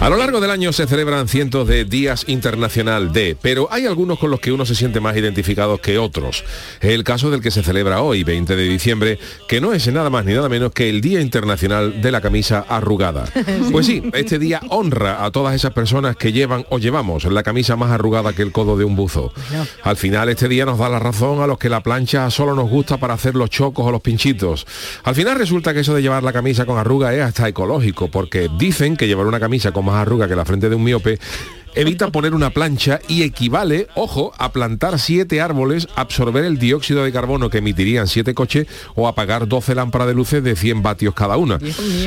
A lo largo del año se celebran cientos de días internacional de, pero hay algunos con los que uno se siente más identificado que otros. El caso del que se celebra hoy, 20 de diciembre, que no es nada más ni nada menos que el Día Internacional de la Camisa Arrugada. Pues sí, este día honra a todas esas personas que llevan o llevamos la camisa más arrugada que el codo de un buzo. Al final este día nos da la razón a los que la plancha solo nos gusta para hacer los chocos o los pinchitos. Al final resulta que eso de llevar la camisa con arruga es hasta ecológico, porque dicen que llevar una camisa con más arruga que la frente de un miope evita poner una plancha y equivale, ojo, a plantar siete árboles, absorber el dióxido de carbono que emitirían siete coches o apagar 12 lámparas de luces de 100 vatios cada una.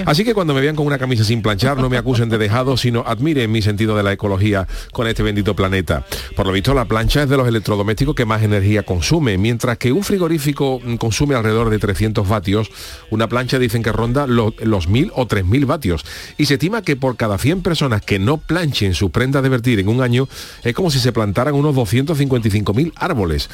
Así que cuando me vean con una camisa sin planchar, no me acusen de dejado, sino admiren mi sentido de la ecología con este bendito planeta. Por lo visto, la plancha es de los electrodomésticos que más energía consume, mientras que un frigorífico consume alrededor de 300 vatios, una plancha dicen que ronda lo- los 1000 o 3000 vatios. Y se estima que por cada 100 personas que no planchen sus prendas de en un año, es como si se plantaran unos 255.000 árboles.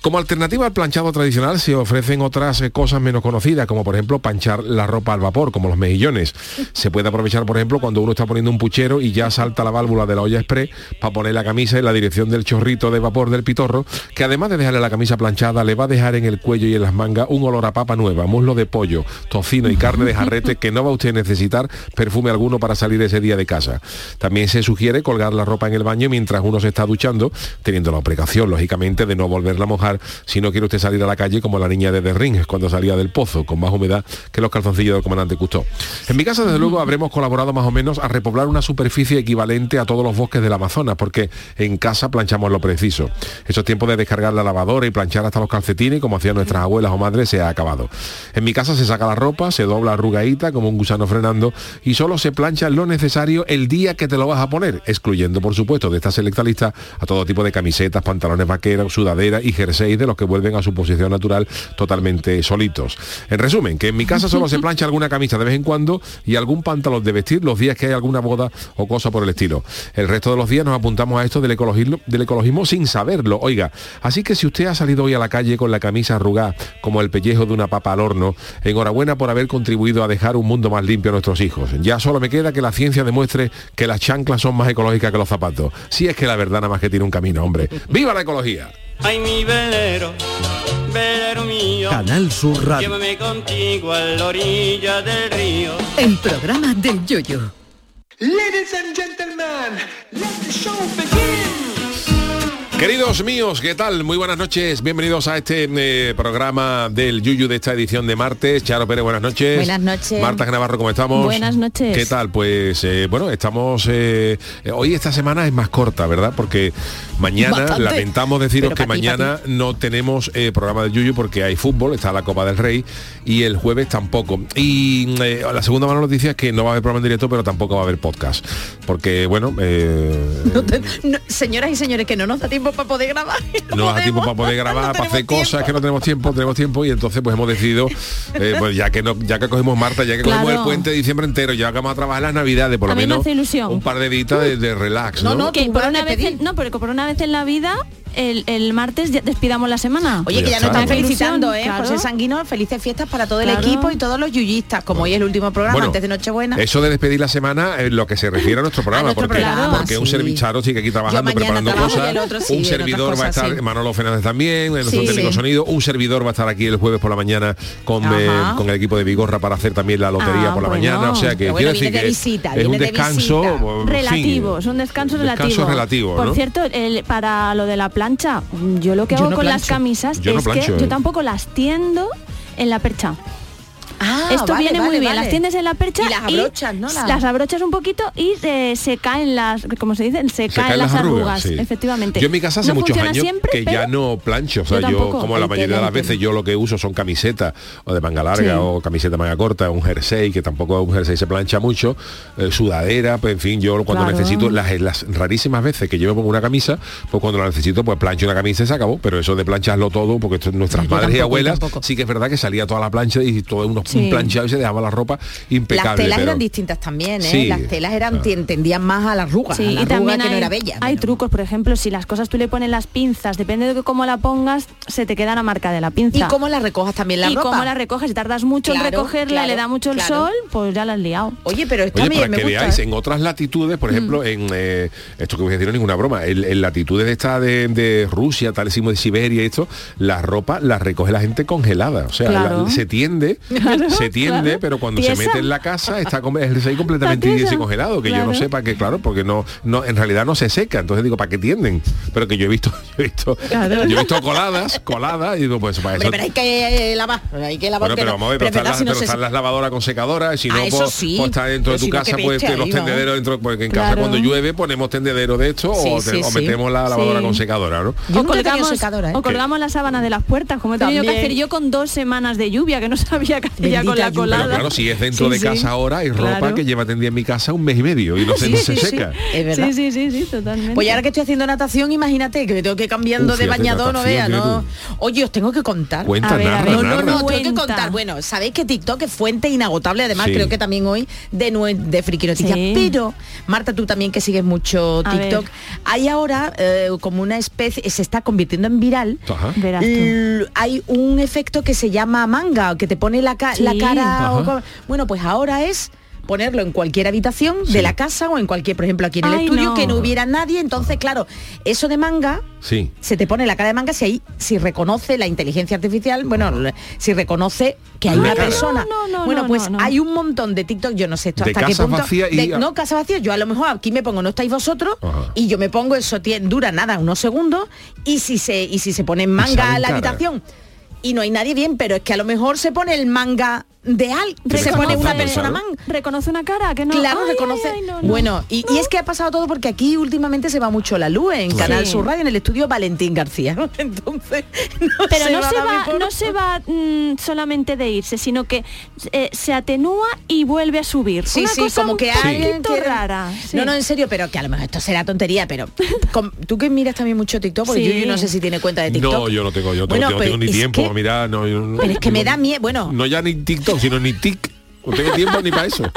Como alternativa al planchado tradicional se ofrecen otras eh, cosas menos conocidas, como por ejemplo panchar la ropa al vapor, como los mejillones. Se puede aprovechar, por ejemplo, cuando uno está poniendo un puchero y ya salta la válvula de la olla express para poner la camisa en la dirección del chorrito de vapor del pitorro, que además de dejarle la camisa planchada, le va a dejar en el cuello y en las mangas un olor a papa nueva, muslo de pollo, tocino y carne de jarrete que no va usted a necesitar perfume alguno para salir ese día de casa. También se sugiere colgar la ropa en el baño mientras uno se está duchando, teniendo la precaución, lógicamente, de no volverla a mojar si no quiere usted salir a la calle como la niña de The Ring cuando salía del pozo, con más humedad que los calzoncillos del comandante Cousteau. En mi casa, desde luego, habremos colaborado más o menos a repoblar una superficie equivalente a todos los bosques del Amazonas, porque en casa planchamos lo preciso. Esos tiempos de descargar la lavadora y planchar hasta los calcetines, como hacían nuestras abuelas o madres, se ha acabado. En mi casa se saca la ropa, se dobla arrugadita como un gusano frenando y solo se plancha lo necesario el día que te lo vas a poner, excluyendo por supuesto de esta selecta lista a todo tipo de camisetas, pantalones vaqueros, sudaderas y jerseys de los que vuelven a su posición natural totalmente solitos. En resumen, que en mi casa solo se plancha alguna camisa de vez en cuando y algún pantalón de vestir los días que hay alguna boda o cosa por el estilo. El resto de los días nos apuntamos a esto del ecologismo, del ecologismo sin saberlo, oiga. Así que si usted ha salido hoy a la calle con la camisa arrugada como el pellejo de una papa al horno, enhorabuena por haber contribuido a dejar un mundo más limpio a nuestros hijos. Ya solo me queda que la ciencia demuestre que las chanclas son más ecológicas que los zapatos. Si es que la verdad nada más que tiene un camino, hombre. ¡Viva la ecología! Ay, mi velero, velero mío. Canal Sur Radio. Llévame contigo a la orilla del río. El programa del Yoyo. Ladies and gentlemen, let the show begin. Queridos míos, ¿qué tal? Muy buenas noches, bienvenidos a este eh, programa del Yuyu de esta edición de martes. Charo Pérez, buenas noches. Buenas noches. Marta Navarro, ¿cómo estamos? Buenas noches. ¿Qué tal? Pues eh, bueno, estamos... eh, hoy esta semana es más corta, ¿verdad? Porque mañana, Bastante. lamentamos deciros Pero que pa' ti, pa' mañana no tenemos eh, programa del Yuyu porque hay fútbol, está la Copa del Rey y el jueves tampoco. Y eh, la segunda mala noticia es que no va a haber programa en directo, pero tampoco va a haber podcast. Porque, bueno... eh, No te- no, señoras y señores, que no nos da tiempo para poder grabar. no nos da tiempo para poder grabar, para hacer cosas que no tenemos tiempo, tenemos tiempo y entonces pues hemos decidido, eh, pues ya que no, ya que cogemos Marta, ya que Claro. cogemos el puente de diciembre entero, ya que vamos a trabajar las navidades, por A lo menos hace ilusión. un par de días de, de relax, ¿no? que por una vez no, por una vez en la vida el, el martes ya despidamos la semana. Oye, que ya Ya nos están está. felicitando, ¿eh? Claro. José Sanguino, felices fiestas para todo Claro. el equipo y todos los yuyistas, como hoy es el último programa Bueno, antes de Nochebuena. Eso de despedir la semana es lo que se refiere a nuestro programa, nuestro porque, programa, porque un servicharo sigue aquí trabajando, preparando cosas, el otro sí, un servidor va a estar, sí. Manolo Fernández también, Sí. técnico sonido, un servidor va a estar aquí el jueves por la mañana con, eh, el equipo de Vigorra para hacer también la lotería Ah, por la bueno. mañana, o sea que quiero decir de que es un descanso fin, relativo, es un descanso relativo. Por cierto, para lo de la plancha, yo lo que Yo hago no con las camisas Yo es que ¿eh? yo tampoco las tiendo en la percha. Ah, Esto vale, viene vale, muy bien. vale. Las tiendes en la percha Y las abrochas, ¿no? La- Las abrochas un poquito y eh, se caen las, como se dice, se, caen, las arrugas, sí. efectivamente. Yo en mi casa hace No muchos años siempre, que ya no plancho. O sea, Yo como la mayoría de las veces yo lo que uso son camisetas o de manga larga Sí. o camiseta manga corta, un jersey, que tampoco un jersey se plancha mucho, eh, sudadera, pues en fin, yo cuando Claro. necesito, las, las rarísimas veces que yo me pongo una camisa, pues cuando la necesito, pues plancho una camisa y se acabó. Pero eso de plancharlo todo, porque esto- nuestras Yo madres y tampoco, abuelas, sí que es verdad que salía toda la plancha y todo unos Sí. un planchado y se dejaba la ropa impecable. Las telas pero- eran distintas también, ¿eh? Sí, las telas eran claro. tien- tendían más a la arruga, Sí, a la y arruga también que no era bella. hay pero- trucos, por ejemplo, si las cosas tú le pones las pinzas, depende de cómo la pongas, se te queda la marca de la pinza. Y cómo la recojas también la y ropa. cómo la recoges, si tardas mucho en Claro, recogerla y le da mucho el claro. sol, pues ya la has liado. Oye, pero está Oye, bien, para me que gusta. veáis, ¿eh? en otras latitudes, por ejemplo, en eh, esto que voy a decir no es ninguna broma, en, en latitudes de esta de, de Rusia, tal decimos de Siberia y esto, la ropa la recoge la gente congelada. O sea, Claro. la- se tiende, Claro, se tiende, claro. pero cuando Tiesa. se mete en la casa está el jersey completamente y congelado, que yo no sé para qué, claro, porque no, no, en realidad no se seca. Entonces digo, ¿para qué tienden? Pero que yo he visto, yo he visto, yo he visto coladas, coladas, y digo, pues para eso. pero hay que eh, lavar, hay que lavar. Bueno, pero vamos a ver, pero, están, las, si no pero se- están las lavadoras con secadora, y si no, Ah, eso pues, sí. pues está dentro de Pero tu si no, casa, pues los ¿no? tendederos dentro, porque en casa cuando llueve ponemos tendedero de esto o, Sí, te- sí, o sí. metemos la lavadora con secadora, ¿no? O colgamos, secadora, ¿eh? o colgamos la sábana de las puertas, como he tenido que También. hacer yo con dos semanas de lluvia, que no sabía qué con la colada. Pero claro, si es dentro Sí, de sí. casa ahora, hay ropa Claro. que lleva tendida en mi casa un mes y medio y no se, Sí, no sí, se sí. seca. Es verdad. Sí, sí, sí, sí, totalmente. Pues ahora que estoy haciendo natación, imagínate que me tengo que ir cambiando Uf, de bañador, no natación, vea, ¿no? Oye, os tengo que contar. Cuenta, A ver, a narra, ver. No, no, narra. no, tengo que contar. Bueno, sabéis que TikTok es fuente inagotable, además Sí. creo que también hoy de, nue- de friki noticias. Sí. Pero, Marta, tú también que sigues mucho TikTok, hay ahora eh, como una especie, se está convirtiendo en viral. Ajá. Verás tú. L- hay un efecto que se llama manga, que te pone la, ca- Sí. la cara. o bueno, pues ahora es ponerlo en cualquier habitación Sí. de la casa o en cualquier, por ejemplo, aquí en el Ay, estudio, no. que no hubiera nadie. Entonces, claro, eso de manga Sí. se te pone la cara de manga si ahí si reconoce la inteligencia artificial bueno si reconoce que hay Ay, una cara. persona No, no, no, bueno no, pues hay un montón de TikTok yo no sé esto De hasta qué punto vacías y- de- no casa vacía yo a lo mejor aquí me pongo no estáis vosotros Ajá. y yo me pongo eso dura nada unos segundos y si se y si se pone en manga a la cara. habitación y no hay nadie bien pero es que a lo mejor se pone el manga de al se pone una persona man reconoce una cara que no. Claro, Ay, reconoce. ay, ay, no, no. Bueno, y, y es que ha pasado todo porque aquí últimamente se va mucho la luz en Canal Sí. Sur Radio, en el estudio Valentín García. Entonces, no Pero no, se a va, por- no se va mm, solamente de irse, sino que eh, se atenúa y vuelve a subir. Sí, Una sí, cosa como un que alguien quiere- rara. sí. No, no, en serio, pero que a lo mejor esto será tontería, pero tú que miras también mucho TikTok, porque Sí. yo, no sé si tiene cuenta de TikTok. No, yo no tengo, yo no Bueno, tengo, pero tengo ni tiempo, que- mira, no, yo no- Pero es que me da miedo, bueno, No ya ni TikTok, sino ni tic. No tengo tiempo ni para eso.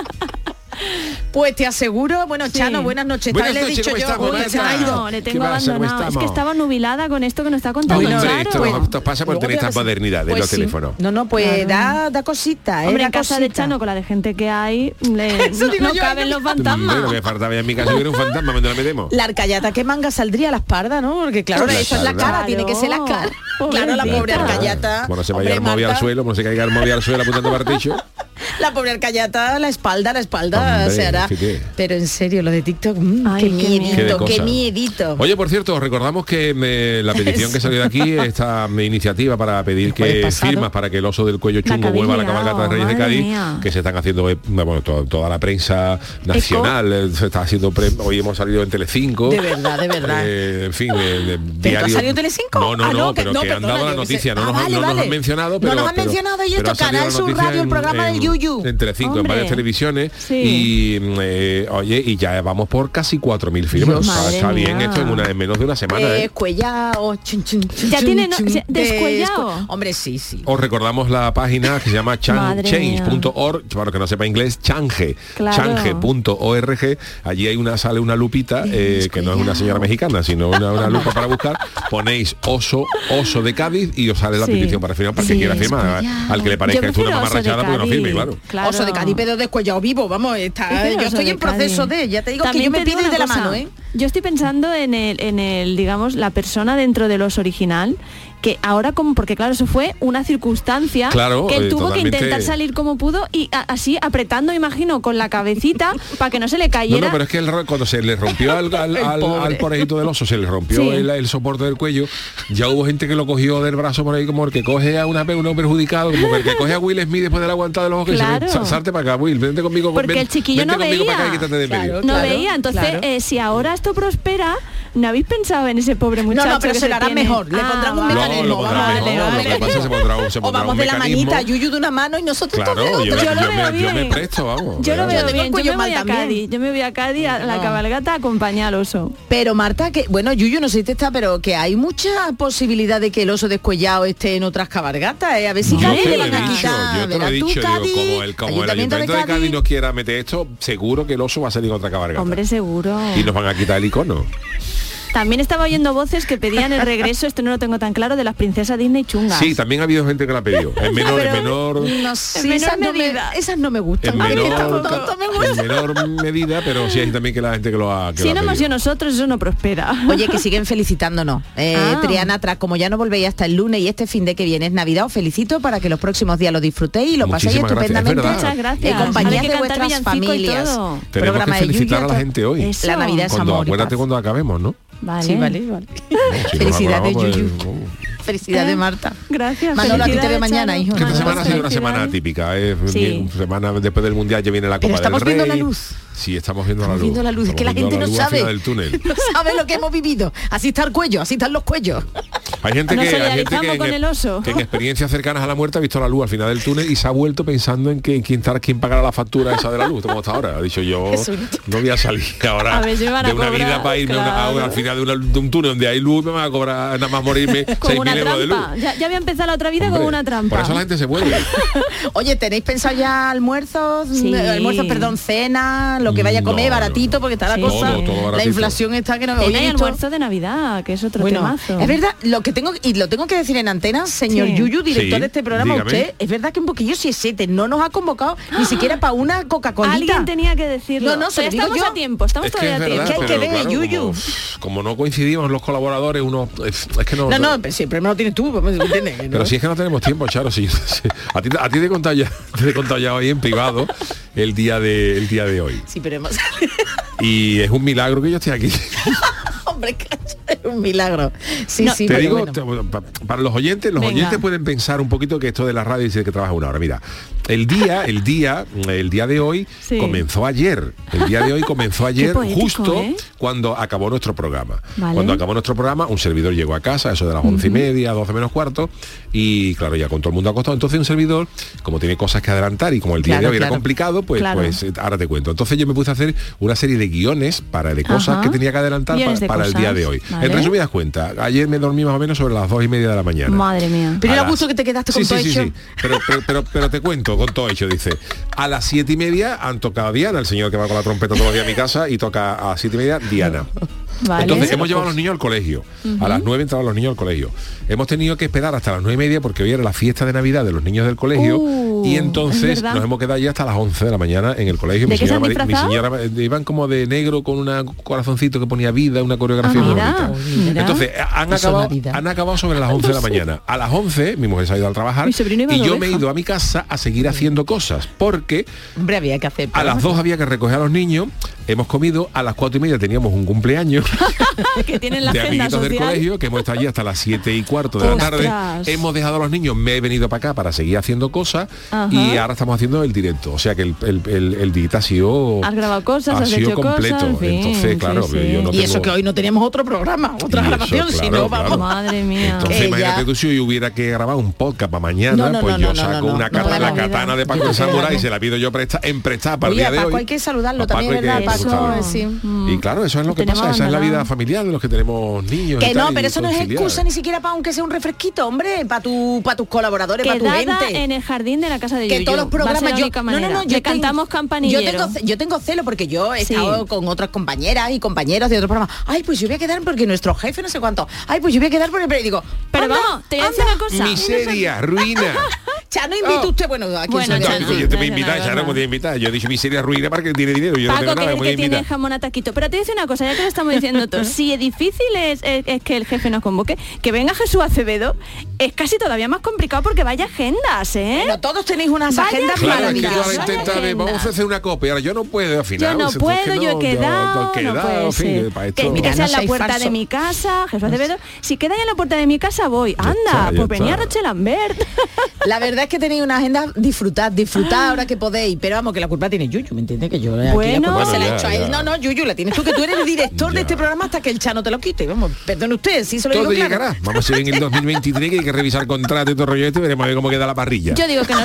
pues te aseguro, bueno, Chano, buenas noches. Buenas le he dicho ¿cómo yo, estamos, me. No, le ¿Qué tengo abandonado. Es que estaba nubilada con esto que nos está contando. Hombre, Charo. esto, Bueno, esto pasa por tener te esta vas a- modernidad de Pues los sí. teléfonos. No, no, pues Claro. da, da cosita, ¿eh? Hombre, da en casa de. Chano, con la de gente que hay, le- Eso no, no yo, caben yo- los fantasmas. Lo que faltaba en mi casa hubiera un fantasma, ¿dónde la metemos? La arcayata que manga saldría a la espalda, ¿no? Porque claro, La eso es la cara, tiene que ser la cara. Claro, la pobre arcayata. Bueno, se vaya el móvil al suelo, no se caiga el móvil al suelo apuntando para el techo. La pobre arcayata, la espalda, la espalda Hombre, se hará. fíjate. Pero en serio, lo de TikTok, mm, Ay, qué qué miedito, Qué miedito. Oye, por cierto, os recordamos que me- la petición que salió de aquí, esta iniciativa para pedir que pasado. firmas para que el oso del cuello chungo vuelva a la cabalgata de Reyes de Cádiz, mía. que se están haciendo, eh, bueno, to- toda la prensa nacional, eh, se está haciendo, pre- hoy hemos salido en Telecinco. De verdad, de verdad. Eh, en fin, de, de ¿Pero tú has salido en Telecinco? No, no, Ah, no, no, que- pero no, que han dado la noticia, no, Ah, nos, vale, no nos vale. han mencionado, No pero nos han pero- mencionado, y esto, Canal Sur Radio, el programa del Yuyu. En Telecinco, en varias televisiones Sí. y eh, oye, y ya vamos por casi 4.000 firmas. Dios, Está- madre está bien esto en, una, en menos de una semana. ¿eh? Descuellao, chun, chun, chun, Ya tiene no- chun, se- descuellao. descu- Hombre, sí, sí. Os recordamos la página que se llama change.org, para que no sepa inglés, change, Claro. change.org. Allí hay una sale una lupita, eh, que no es una señora mexicana, sino una, una lupa para buscar. Ponéis oso, oso de Cádiz y os sale la Sí. petición para firmar, para que Sí, quiera firmar. Al que le parezca esto una mamarrachada, pues no firme, claro. Claro. Oso de Cádiz, pero descuellado vivo, vamos, está, yo estoy en proceso Cádiz. de, ya te digo que También yo me pido de la cosa, mano, ¿eh? Yo estoy pensando en el, en el, digamos, la persona dentro del oso original que ahora como porque claro eso fue una circunstancia Claro, que él eh, tuvo totalmente- que intentar salir como pudo y a- así apretando imagino con la cabecita para que no se le No, cayera no, pero es que el ro- cuando se le rompió al, al, al- al del oso, se le rompió Sí. el, el soporte del cuello, ya hubo gente que lo cogió del brazo por ahí como el que coge a una, uno perjudicado, como el que coge a Will Smith después de la aguantada de los ojos que Claro. dice, "Sa- salte para acá, Will, vente conmigo. Porque ven- el chiquillo no para acá y veía. quítate de medio. Claro. no veía entonces claro. eh, si ahora esto prospera no habéis pensado en ese pobre muchacho no, pero que se lo tiene? mejor, le Ah, pondrán un. Mecanismo, No, lo pondrá vale, mejor, vale. lo que pasa se pondrá O vamos un de la mecanismo. manita, Yuyu de una mano y nosotros Claro, todos de yo, otra. Yo lo yo veo me, yo me bien. presto, vamos. yo lo veo bien, yo me voy a. Cádiz, yo me voy a Cádiz a la No. cabalgata a acompañar al oso. Pero Marta, que bueno, Yuyu, no sé si te está, pero que hay mucha posibilidad de que el oso descuellado esté en otras cabalgatas, ¿eh? A ver si Yo Cádiz le lo van a quitar. yo te lo he dicho, como el, como el Ayuntamiento ayuntamiento de Cádiz no quiera meter esto, seguro que el oso va a salir en otra cabalgata. Hombre, seguro. Y nos van a quitar el icono. También estaba oyendo voces que pedían el regreso, esto no lo tengo tan claro, de las princesas Disney chungas. Sí, también ha habido gente que la ha pedido. En menor, en menor, No sé, En menor esas, no me, medida. esas no me gustan. en menor, tampoco me gustan. en menor medida, pero sí hay también que la gente que lo ha, que Si lo ha no hemos sido nosotros, eso no prospera. Oye, que siguen felicitándonos. Eh, Ah. Triana, tras como ya no volvéis hasta el lunes y este fin de que viene es Navidad, os felicito para que los próximos días lo disfrutéis y lo paséis Muchísimas gracias, es estupendamente. Muchas gracias. en compañía de vuestras familias. Tenemos que Programa felicitar a la gente hoy. Eso. La Navidad es Cuando, amor acuérdate cuando acabemos, ¿no? Vale. Sí, vale, vale. Si no Felicidades, acabamos, Yuyu. pues, uh. Felicidades, Marta. Gracias. Manolo, a ti te veo mañana, hijo. Esta semana ha sido una semana típica, ¿eh? Sí. Semana después del mundial ya viene la Pero Copa estamos del Rey. viendo la luz. Sí, estamos viendo la Estamos luz. viendo la luz, es que la gente viendo no sabe. final del túnel. No sabe lo que hemos vivido. Así está el cuello, así están los cuellos. Hay gente que, hay gente que, solidarizamos en, con el oso. que en experiencias cercanas a la muerte ha visto la luz al final del túnel y se ha vuelto pensando en que quién, tar- quién pagará la factura esa de la luz, como hasta ahora. Ha dicho yo no voy a salir ahora A ver a de una cobrar, vida para irme a una- a- al final de, una- de un túnel donde hay luz me van a cobrar nada más morirme Como una 6.000 euros de luz. Ya, ya había empezado la otra vida Hombre, con una trampa. Por eso la gente se vuelve. Oye, ¿tenéis pensado ya almuerzos? Sí. Eh, Almuerzos, perdón, cena, lo que vaya a comer, No, baratito, porque está la cosa. Todo, todo la inflación está que no Cena y almuerzo de Navidad, que es otro Bueno, temazo. es verdad, lo que tengo y lo tengo que decir en antena, señor Sí. Yuyu, director Sí, de este programa, dígame. usted, es verdad que un poquillo siesete, no nos ha convocado ni siquiera para una Coca-Cola. Alguien tenía que decirlo. No, no, se estamos yo. a tiempo, estamos Es que todavía es a tiempo. que hay que pero ver, claro, Yuyu. Como, como no coincidimos los colaboradores, uno es, es que no. No, no, pero siempre me lo tienes tú, pues, no. Pero si es que no tenemos tiempo, Charo, si, si- a ti, a ti te he contado ya, te he contado ya hoy en privado el día de el día de hoy. Sí, pero hemos... Y es un milagro que yo esté aquí. Hombre, cacho, un milagro. Sí, No, sí, te digo, bueno. para los oyentes, los Venga. oyentes pueden pensar un poquito que esto de la radio dice que trabaja una hora. Mira, el día, el día, el día de hoy Sí. comenzó ayer. El día de hoy comenzó ayer poético, justo ¿eh? cuando acabó nuestro programa. Vale. Cuando acabó nuestro programa, un servidor llegó a casa, eso de las once y media, 12 menos cuarto, y claro, ya con todo el mundo acostado. Entonces un servidor, como tiene cosas que adelantar y como el día Claro, de hoy era complicado, pues, Claro. pues eh, ahora te cuento. Entonces yo me puse a hacer una serie de guiones para de cosas Ajá. que tenía que adelantar para, el día de hoy. vale. En resumidas cuentas, ayer me dormí más o menos sobre las dos y media de la mañana. Madre mía. Pero A era las- gusto que te quedaste con sí, todo sí, hecho. sí. Pero, pero, pero, pero te cuento, con todo hecho, dice. A las siete y media han tocado Diana, el señor que va con la trompeta todos los días a mi casa, y toca a siete y media Diana. Vale. Entonces hemos llevado a los niños al colegio. A las nueve entraban los niños al colegio. Hemos tenido que esperar hasta las nueve y media porque hoy era la fiesta de Navidad de los niños del colegio. Uh, y es entonces nos hemos quedado ya hasta las 11 de la mañana en el colegio. ¿De Mi se señora, han Mari- mi señora eh, iban como de negro con un corazoncito que ponía vida, una coreografía Ah, muy mira, bonita. Entonces eh, han acabado, han acabado sobre las 11 de la mañana. A las 11 mi mujer se ha ido al trabajar y yo me he ido a mi casa a seguir haciendo cosas porque Hombre, había que hacer. a las 2 había que recoger a los niños, hemos comido, a las cuatro y media teníamos un cumpleaños que tienen la de agenda amiguitos del colegio, que hemos estado allí hasta las 7 y cuarto de la Ostras. tarde. Hemos dejado a los niños, me he venido para acá para seguir haciendo cosas Ajá. y ahora estamos haciendo el directo. O sea que el, el, el- el día ha sido. Has grabado cosas, ha has sido hecho completo. cosas, en fin, Entonces, claro, sí. yo no Y eso que hoy no teníamos otro programa, otra Y grabación, si claro, no, vamos. claro. Madre mía. Entonces Que imagínate ya- tú si hoy hubiera que grabar un podcast para mañana, No, no, pues no, yo saco no, una no, katana, no, la no, katana de Paco Samurai y se la pido yo presta, en para el día de hoy. hay que saludarlo también, que ¿verdad, Paco? Y claro, eso es lo que Tenemos pasa, esa es la vida familiar de los que tenemos niños. y Que tal, no, y pero eso no es excusa ni siquiera para aunque sea un refresquito, hombre, para tu, para tus colaboradores, para tu Quedada gente. en el jardín de la casa de que Yuyu. todos los programas yo no no no yo Le cantamos campanillero. yo tengo yo tengo celo porque yo he Sí. estado con otras compañeras y compañeros de otros programas ay pues yo voy a quedar porque nuestro jefe no sé cuánto ay pues yo voy a quedar porque pero digo Pero anda, vamos, te voy a decir una cosa. Miseria, ruina. Chano invita usted, bueno, aquí Bueno, No, Chano. yo te voy a no, invitar, no, Charo, no. me voy a invitar. Yo he dicho miseria ruina para que tiene dinero. Yo no Paco, tengo que nada, es me voy que tiene jamón a taquito. Pero te dice una cosa, ya que lo estamos diciendo todos, si es difícil es, es- es que el jefe nos convoque, que venga Jesús Acevedo, es casi todavía más complicado porque vaya agendas, ¿eh? Bueno, todos tenéis unas Vaya agendas Claro, es que yo maravillosas. de, vamos a agenda. hacer una copia. Ahora yo no puedo al final. Yo no que puedo, yo he no, quedado, he no quedado, en fin, para Que, esto- no es la puerta falso. de mi casa, Jesús Acevedo. Si queda en la puerta de mi casa, voy. Anda, pues venía. Roche Lambert. La verdad es que tenéis una agenda, disfrutad, disfrutad ahora que podéis, pero vamos, que la culpa tiene Yuyu, ¿me entiendes? Que yo aquí la Bueno. se la he Bueno, hecho a él. No, no, Yuyu, la tienes tú, que tú eres el director de este programa hasta que el Chano te lo quite. Vamos, perdone usted, sí se lo Todo digo claro. llegará. Vamos a ver en el 2023 que hay que revisar contrato y todo el rollo este y veremos a ver cómo queda la parrilla. Yo digo que no.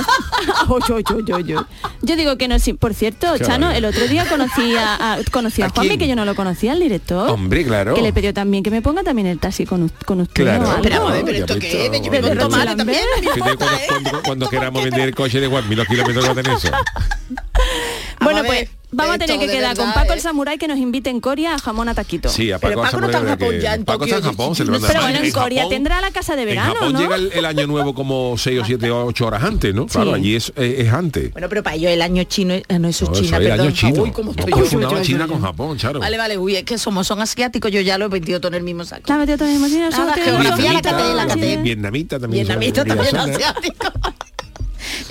Oy, oy, oy, oy. Yo digo que no. Por cierto, Chano, el otro día conocí a, a- conocí a, ¿A Juanmi, que yo no lo conocía, el director. Hombre, claro. Que le pidió también que me ponga también el taxi con, con usted. Claro. Pero, pero esto qué es, yo me también. Cuando, ¿eh? cuando- cuando ¿Cómo queramos que? vender el coche de Juan, mil kilómetros va a eso. Bueno, Vamos a pues vamos a tener que quedar con Paco ¿eh? el Samurai que nos invite en Coria a jamón a taquito. Sí, a Pero Paco, Paco no está en Japón que- ya, en Paco está en Tokio, Japón, se le manda Pero bueno, en Corea Japón- tendrá la casa de verano, En Japón ¿no? llega el, el año nuevo como 6 o 7 o 8 horas antes, ¿no? Claro, Sí. allí es, eh, es antes. Bueno, pero para ellos el año chino, eh, no, eso es No, eso China, es el perdón. año chino. Uy, cómo No estoy yo. confundamos Yo, yo, China yo, con. Japón, Charo. Vale, vale, uy, es que somos, son asiáticos, yo ya lo he metido todo en el mismo saco. La metió todo en el mismo caté. Vietnamita también. Vietnamita también asiático.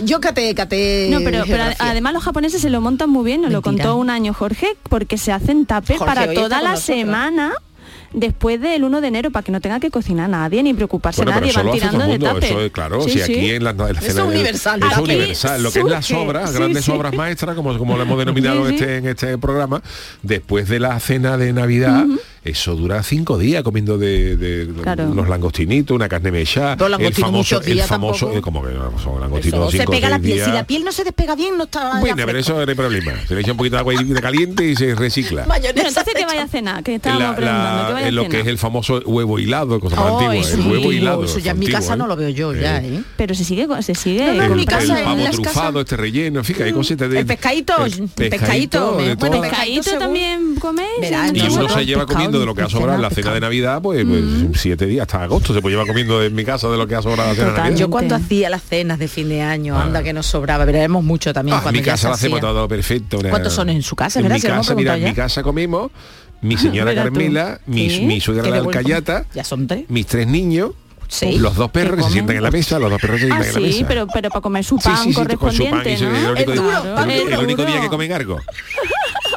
Yo caté, caté. No, pero, además los japoneses se lo montan muy bien, nos lo Mentira. contó un año Jorge, porque se hacen tapes para toda la nosotros. semana después del 1 de enero, para que no tenga que cocinar nadie ni preocuparse Bueno, nadie, van lo tirando de tapes. eso es claro, Sí, si sí. aquí en la, en la es universal. Eso lo que es las surge, obras, sí, grandes sí. obras maestras, como, como lo hemos denominado Sí, en, sí. este, en este programa, después de la cena de Navidad, eso dura cinco días comiendo de, de- Claro. los langostinitos, una carne mechada, Los el famoso, el famoso, tampoco. eh, como que no, son langostinos Eso se pega la piel. días. Si la piel no se despega bien, no está. Bueno, pero eso no hay problema. Se le echa un poquito de agua de caliente y se recicla. Mayonesa Bueno, entonces que vaya a cenar, que En estábamos la- que en lo que cenar. es el famoso huevo hilado, cosa más Ay, antigua, sí, el huevo hilado. Eso ya en mi casa ¿eh? no lo veo yo ya, ¿eh? Pero se sigue, se sigue No, no, en mi el, casa, el en pavo las trufado, casas- este relleno, hay cositas de... El pescadito, el pescadito, bueno, ¿Pescadito también coméis? Y uno se lleva comiendo de lo que ha sobrado en la cena de Navidad, pues, pues, siete días, hasta agosto se puede llevar comiendo en mi casa de lo que ha sobrado la cena de. Navidad. Yo cuando hacía las cenas de fin de año, Ah. anda que nos sobraba, veremos mucho también Ah, en cuando mi casa lo hacemos todo perfecto. una- ¿Cuántos son en su casa, En verdad? mi Se casa, mira, en mi casa comimos mi señora Mira tú. Carmela, mi, Sí. mi suegra la alcayata. Ya son tres. mis tres niños, Sí. los dos perros ¿Qué que se sientan en la mesa, los dos perros se Ah, sientan en la sí, mesa. pero, pero para comer su Sí, pan sí, sí, con su pan correspondiente, y ¿no? el único, día- el- único día que comen algo.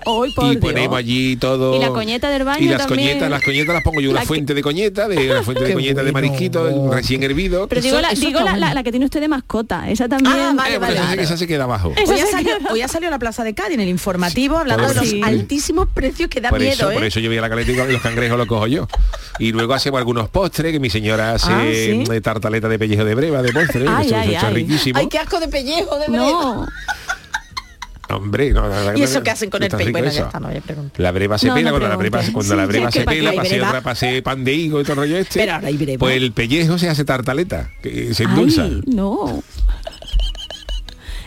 Hoy, por y Dios. ponemos allí todo Y la coñeta del baño y las también. coñetas las coñetas las pongo yo una La que- fuente de coñeta de una fuente de coñeta de marisquito recién hervido Pero Eso- digo, la, eso digo está la, la- bueno. la que tiene usted de mascota, esa también. Ah, vale, Eh, esa, se- vale. esa se queda abajo Hoy ha, salido, hoy ha salido a la Plaza de Cádiz en el informativo hablando de los Sí. altísimos precios que da por miedo, eso, ¿eh? por eso yo voy a la caleta y los cangrejos los cojo yo. Y luego hacemos algunos postres, que mi señora hace Ah, ¿sí? eh, tartaleta de pellejo de breva de postre, Ay, eso, ay, eso es ay. riquísimo. Ay, qué asco de pellejo, de. No, Hombre, no, la verdad ¿Y eso qué hacen con el rico Bueno, ya está, no voy a preguntar. La breva se No, pela, no cuando la breva, cuando la Sí, breva sí, se pela, breva. otra, pase pan de higo y todo el rollo este. Pero ahora hay breva. Pues el pellejo se hace tartaleta, que se endulza. Ay, no.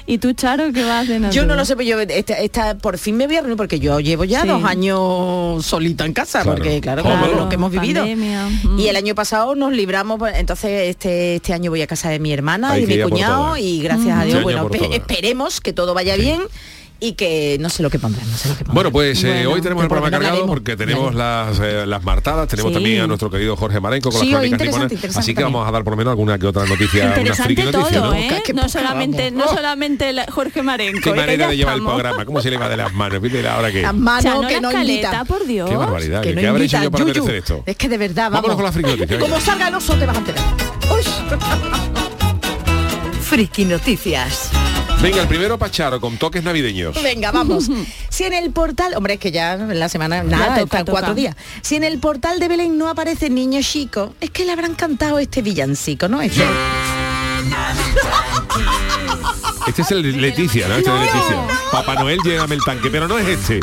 ¿Y tú, Charo, qué vas a hacer? Yo no lo sé, pero yo esta, esta- por fin me voy a reunir porque yo llevo ya Sí. dos años solita en casa, Claro. porque claro, Claro, claro, lo que hemos vivido. pandemia, mm. Y el año pasado nos libramos, pues, entonces este, este año voy a casa de mi hermana y mi cuñado y gracias a Este Dios, bueno, esperemos que todo vaya bien y que no sé lo que pondrán, no sé lo que pondrán. Bueno, pues eh, Bueno, hoy tenemos el programa cargado porque tenemos las, eh, las martadas, tenemos Sí. también a nuestro querido Jorge Marenco con Sí, las crónicas interesante, niponas. interesante Así que también. vamos a dar por lo menos alguna que otra noticia, una Interesante friki noticia, todo, ¿no? ¿eh? Qué No solamente, no solamente la- Jorge Marenco. Qué. Que manera ya de llevar el programa, cómo se le va de las manos, ¿viste? Ahora que... Las manos Chano, que la no invitan. por Dios. Qué barbaridad, Que ¿qué, no qué habré hecho yo para Yuyu. merecer esto? Es que de verdad, Vámonos vamos. con la friki noticia, Como salga el oso te vas a enterar. Friki Noticias. Venga, el primero Pacharo con toques navideños. Venga, vamos. Si en el portal, hombre, es que ya en la semana, nada, toca, están toca. cuatro días. Si en el portal de Belén no aparece niño chico, es que le habrán cantado este villancico, ¿no? Este. Este es el de Leticia, ¿no? Este es de Leticia. Papá Noel, llévame el tanque, pero no es este.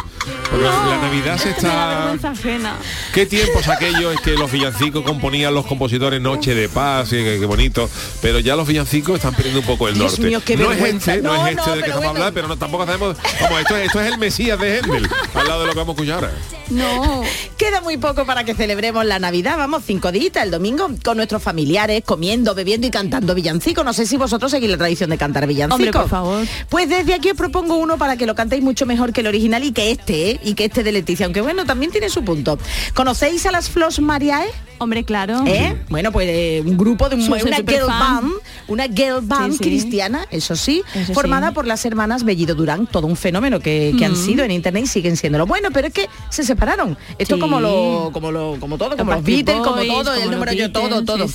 Porque la Navidad se está... ajena. ¿Qué tiempos aquellos es que los villancicos componían los compositores Noche de Paz y qué, qué bonito? Pero ya los villancicos están perdiendo un poco el Dios norte. mío, qué no es este, no, No, es este no, del que a bueno. hablar, pero no, tampoco sabemos. Vamos, esto es, esto es el Mesías de Händel, al lado de lo que vamos a escuchar ahora. No. Queda muy poco para que celebremos la Navidad, vamos, cinco días el domingo con nuestros familiares, comiendo, bebiendo y cantando villancico. No sé si vosotros seguís la tradición de cantar villancico. Hombre, por favor. Pues desde aquí os propongo uno para que lo cantéis mucho mejor que el original y que este, ¿eh? Y que este de Leticia, aunque bueno, también tiene su punto. ¿Conocéis a las Flos Mariae? Hombre, claro. ¿Eh? Bueno, pues eh, un grupo de un- una girl band, una girl band Sí, sí. cristiana, eso sí, Eso formada sí. por las hermanas Bellido Durán, todo un fenómeno que, que han sido en internet y siguen siéndolo. Bueno, pero es que se separaron. Esto como lo, como lo, como todo, como los Beatles, como todo, como el número yo, todo, todo.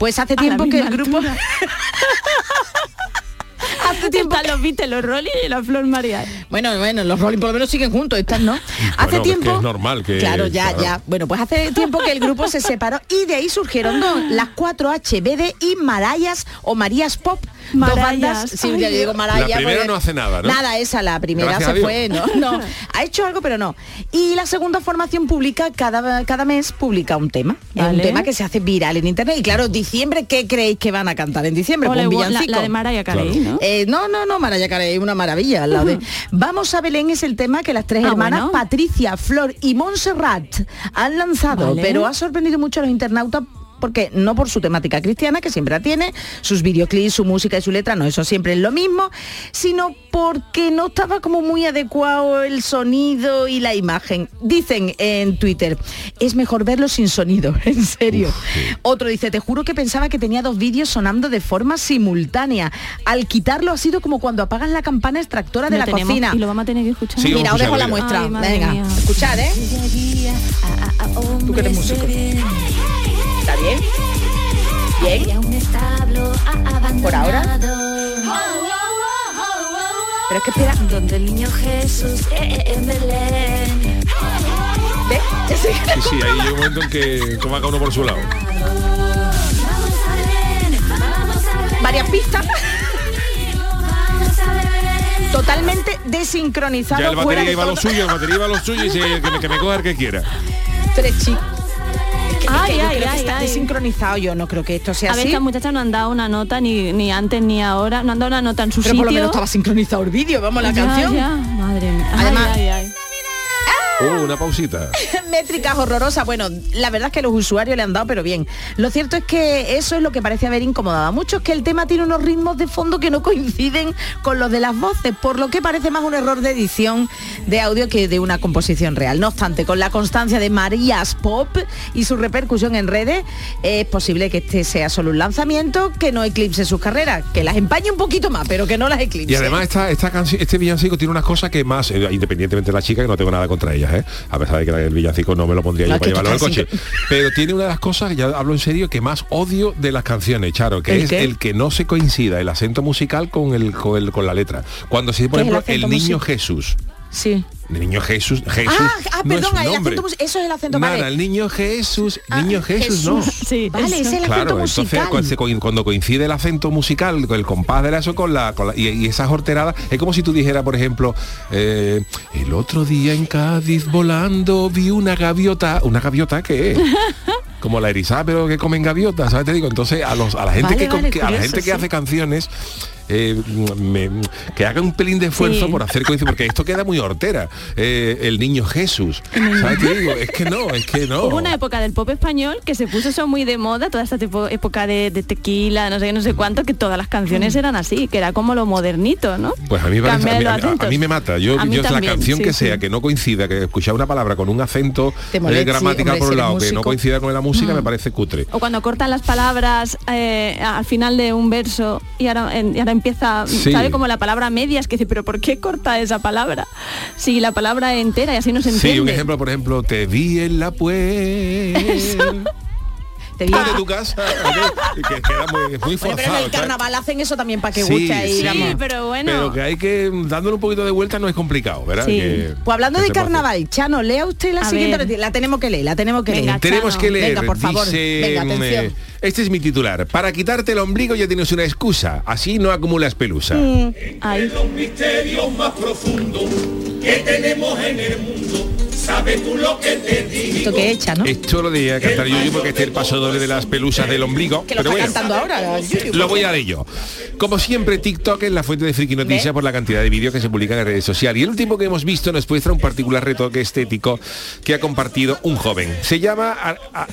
Pues hace tiempo que el grupo. hace tiempo Están los Beatles, los Rolling y la Flor María. Bueno, bueno, los Rolling por lo menos siguen juntos, estas no. Hace es que tiempo. es normal que- Claro, ya, claro. ya. Bueno, pues hace tiempo que el grupo se separó y de ahí surgieron dos, las 4 HBD y Marayas o Marías Pop. Dos bandas. Sí, Ay, ya digo Dios. Maraya. La primera porque- no hace nada, ¿no? Nada, esa, la primera Gracias se fue, no, no. Ha hecho algo, pero no. Y la segunda formación publica, cada, cada mes publica un tema. Un tema que se hace viral en internet. Y claro, diciembre, ¿qué creéis que van a cantar en diciembre? Ole, Pues un la, villancico. la de Mariah Carey, Claro. ¿no? Eh, no, no, no, Maraya Carey, una maravilla al lado de. Vamos a Belén es el tema que las tres Ah, hermanas, bueno. Patricia, Flor y Montserrat, han lanzado, Vale. pero ha sorprendido mucho a los internautas porque no por su temática cristiana, que siempre la tiene, sus videoclips, su música y su letra, no, eso siempre es lo mismo, sino porque no estaba como muy adecuado el sonido y la imagen. Dicen en Twitter, es mejor verlo sin sonido, en serio. Otro dice, te juro que pensaba que tenía dos vídeos sonando de forma simultánea. Al quitarlo ha sido como cuando apagas la campana extractora de Lo la tenemos cocina. Y lo vamos a tener que escuchar. Sí, Mira, os dejo la muestra. Ay, Venga, mía. escuchad, ¿eh? Tú que eres músico. ¿Está bien? Bien. Por ahora. Pero es que espera. Donde el niño Jesús eh, eh, en Belén. ¿Ve? Ya sé. Sí, sí, ahí llega un momento en que toma cada uno por su lado. Varias pistas. Totalmente desincronizado. Ya el fuera batería de iba a lo suyo, el batería iba a lo suyo y dice que me, que me coja el que quiera. Tres chicos. Ay, yo ay, creo que ay, está ay. desincronizado. Yo no creo que esto sea A ver, así. estas muchachas no han dado una nota ni, ni antes ni ahora, no han dado una nota en su Pero sitio. por lo menos estaba sincronizado el vídeo. Vamos, la Ya, canción. ya, madre mía. Ay, Además-. Oh, una pausita. métricas horrorosas. Bueno, la verdad es que los usuarios le han dado, pero bien. Lo cierto es que eso es lo que parece haber incomodado a muchos, que el tema tiene unos ritmos de fondo que no coinciden con los de las voces, por lo que parece más un error de edición de audio que de una composición real. No obstante, con la constancia de Marías Pop y su repercusión en redes, es posible que este sea solo un lanzamiento que no eclipse sus carreras, que las empañe un poquito más, pero que no las eclipse. Y además esta, esta canción, este villancico tiene unas cosas que más, eh, independientemente de la chica, que no tengo nada contra ellas, ¿eh? a pesar de que el villancico no me lo pondría yo para llevarlo al coche. sin- Pero tiene una de las cosas, ya hablo en serio, que más odio de las canciones, Charo, que ¿El es qué? el que no se coincida el acento musical con el con, el- con la letra. Cuando se dice, por ¿Qué es el ejemplo, el, niño? Jesús. Sí. El niño Jesús, Jesús. Ah, ah, no es perdón, su el nombre. acento eso es el acento, Nada, vale. el niño Jesús, Ah, niño Jesús, no. Sí, Vale, eso. es el acento Claro, musical. entonces cuando, coincide el acento musical, con el compás de eso con la, con la- y, y esas horteradas, es como si tú dijeras, por ejemplo, eh, el otro día en Cádiz volando vi una gaviota, una gaviota que es como la erizada pero que comen gaviotas, ¿sabes? Te digo, entonces a los a la gente Vale, que, con- vale, que- a la gente que sí. hace canciones eh, me- que haga un pelín de esfuerzo Sí. por hacer coincidir, porque esto queda muy hortera. Eh, el niño Jesús. ¿Sabes? Te digo, es que no, es que no. Hubo una época del pop español que se puso eso muy de moda, toda esta tipo- época de, de tequila, no sé qué, no sé cuánto, que todas las canciones eran así, que era como lo modernito, ¿no? Pues a mí, me parece- a mí- a mí- a acentos. mí me mata. Yo, A mí yo la canción sí, que sí. sea, que no coincida, que escuchar una palabra con un acento eh, molesta, sí, gramatical hombre, por un lado, que no coincida con la música, Mm. me parece cutre. O cuando cortan las palabras eh, al final de un verso y ahora, en- y ahora empieza, Sí. ¿sabe? Como la palabra medias, que dice, pero ¿por qué corta esa palabra? Si la palabra entera y así no se entiende. Sí, un ejemplo, por ejemplo, te vi en la pues. Te viene. de tu casa, que queda muy, muy Bueno, forzado. pero en el ¿sabes? carnaval hacen eso también para que Sí, guste ahí, sí. pero bueno. Pero que hay que, dándole un poquito de vuelta no es complicado, ¿verdad? Sí. Que- Pues hablando de carnaval, Chano, lea usted la A siguiente ver. noticia. La tenemos que leer, la tenemos que Venga, leer. Tenemos Chano, que leer, venga, por favor. dice, Venga, mm, atención. eh, este es mi titular. Para quitarte el ombligo ya tienes una excusa, así no acumulas pelusa. Mm. Ay, los misterios más profundos que tenemos en el mundo. ¿Sabes tú lo que te digo? Esto que echa, ¿no? Esto lo diría cantar yo porque este es el paso doble de las pelusas del ombligo. Que lo pero está bueno. cantando ahora. Yuyu. Lo voy a leer yo. Como siempre, TikTok es la fuente de friki noticias por la cantidad de vídeos que se publican en redes sociales. Y el último que hemos visto nos muestra un particular retoque estético que ha compartido un joven. Se llama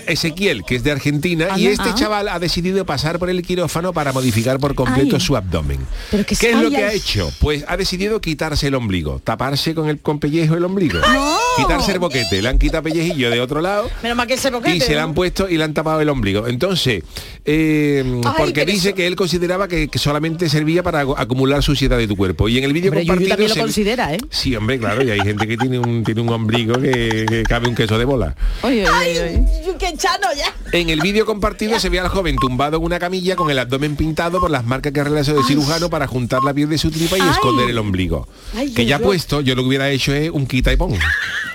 Ezequiel, que es de Argentina, y este Ah. chaval ha decidido pasar por el quirófano para modificar por completo Ay. su abdomen. Pero que ¿Qué es ay, lo que ay. ha hecho? Pues ha decidido quitarse el ombligo, taparse con el con pellejo el ombligo. Quitarse el boquete, le han quitado pellejillo de otro lado Menos mal que ese boquete. y se le han puesto y le han tapado el ombligo. Entonces, eh, Ay, porque dice eso- que él consideraba que, que solamente servía para acumular suciedad de tu cuerpo. Y en el vídeo compartido... también lo se- considera, ¿eh? Sí, hombre, claro, y hay gente que tiene un, tiene un ombligo que, que cabe un queso de bola. oye, oye, oye. Yuyu, que Chano ya. En el vídeo compartido se ve al joven tumbado en una camilla con el abdomen pintado por las marcas que realizó el cirujano para juntar la piel de su tripa y Ay. esconder el ombligo. Ay, que qué ya puesto, yo lo que hubiera hecho es un quita y pon.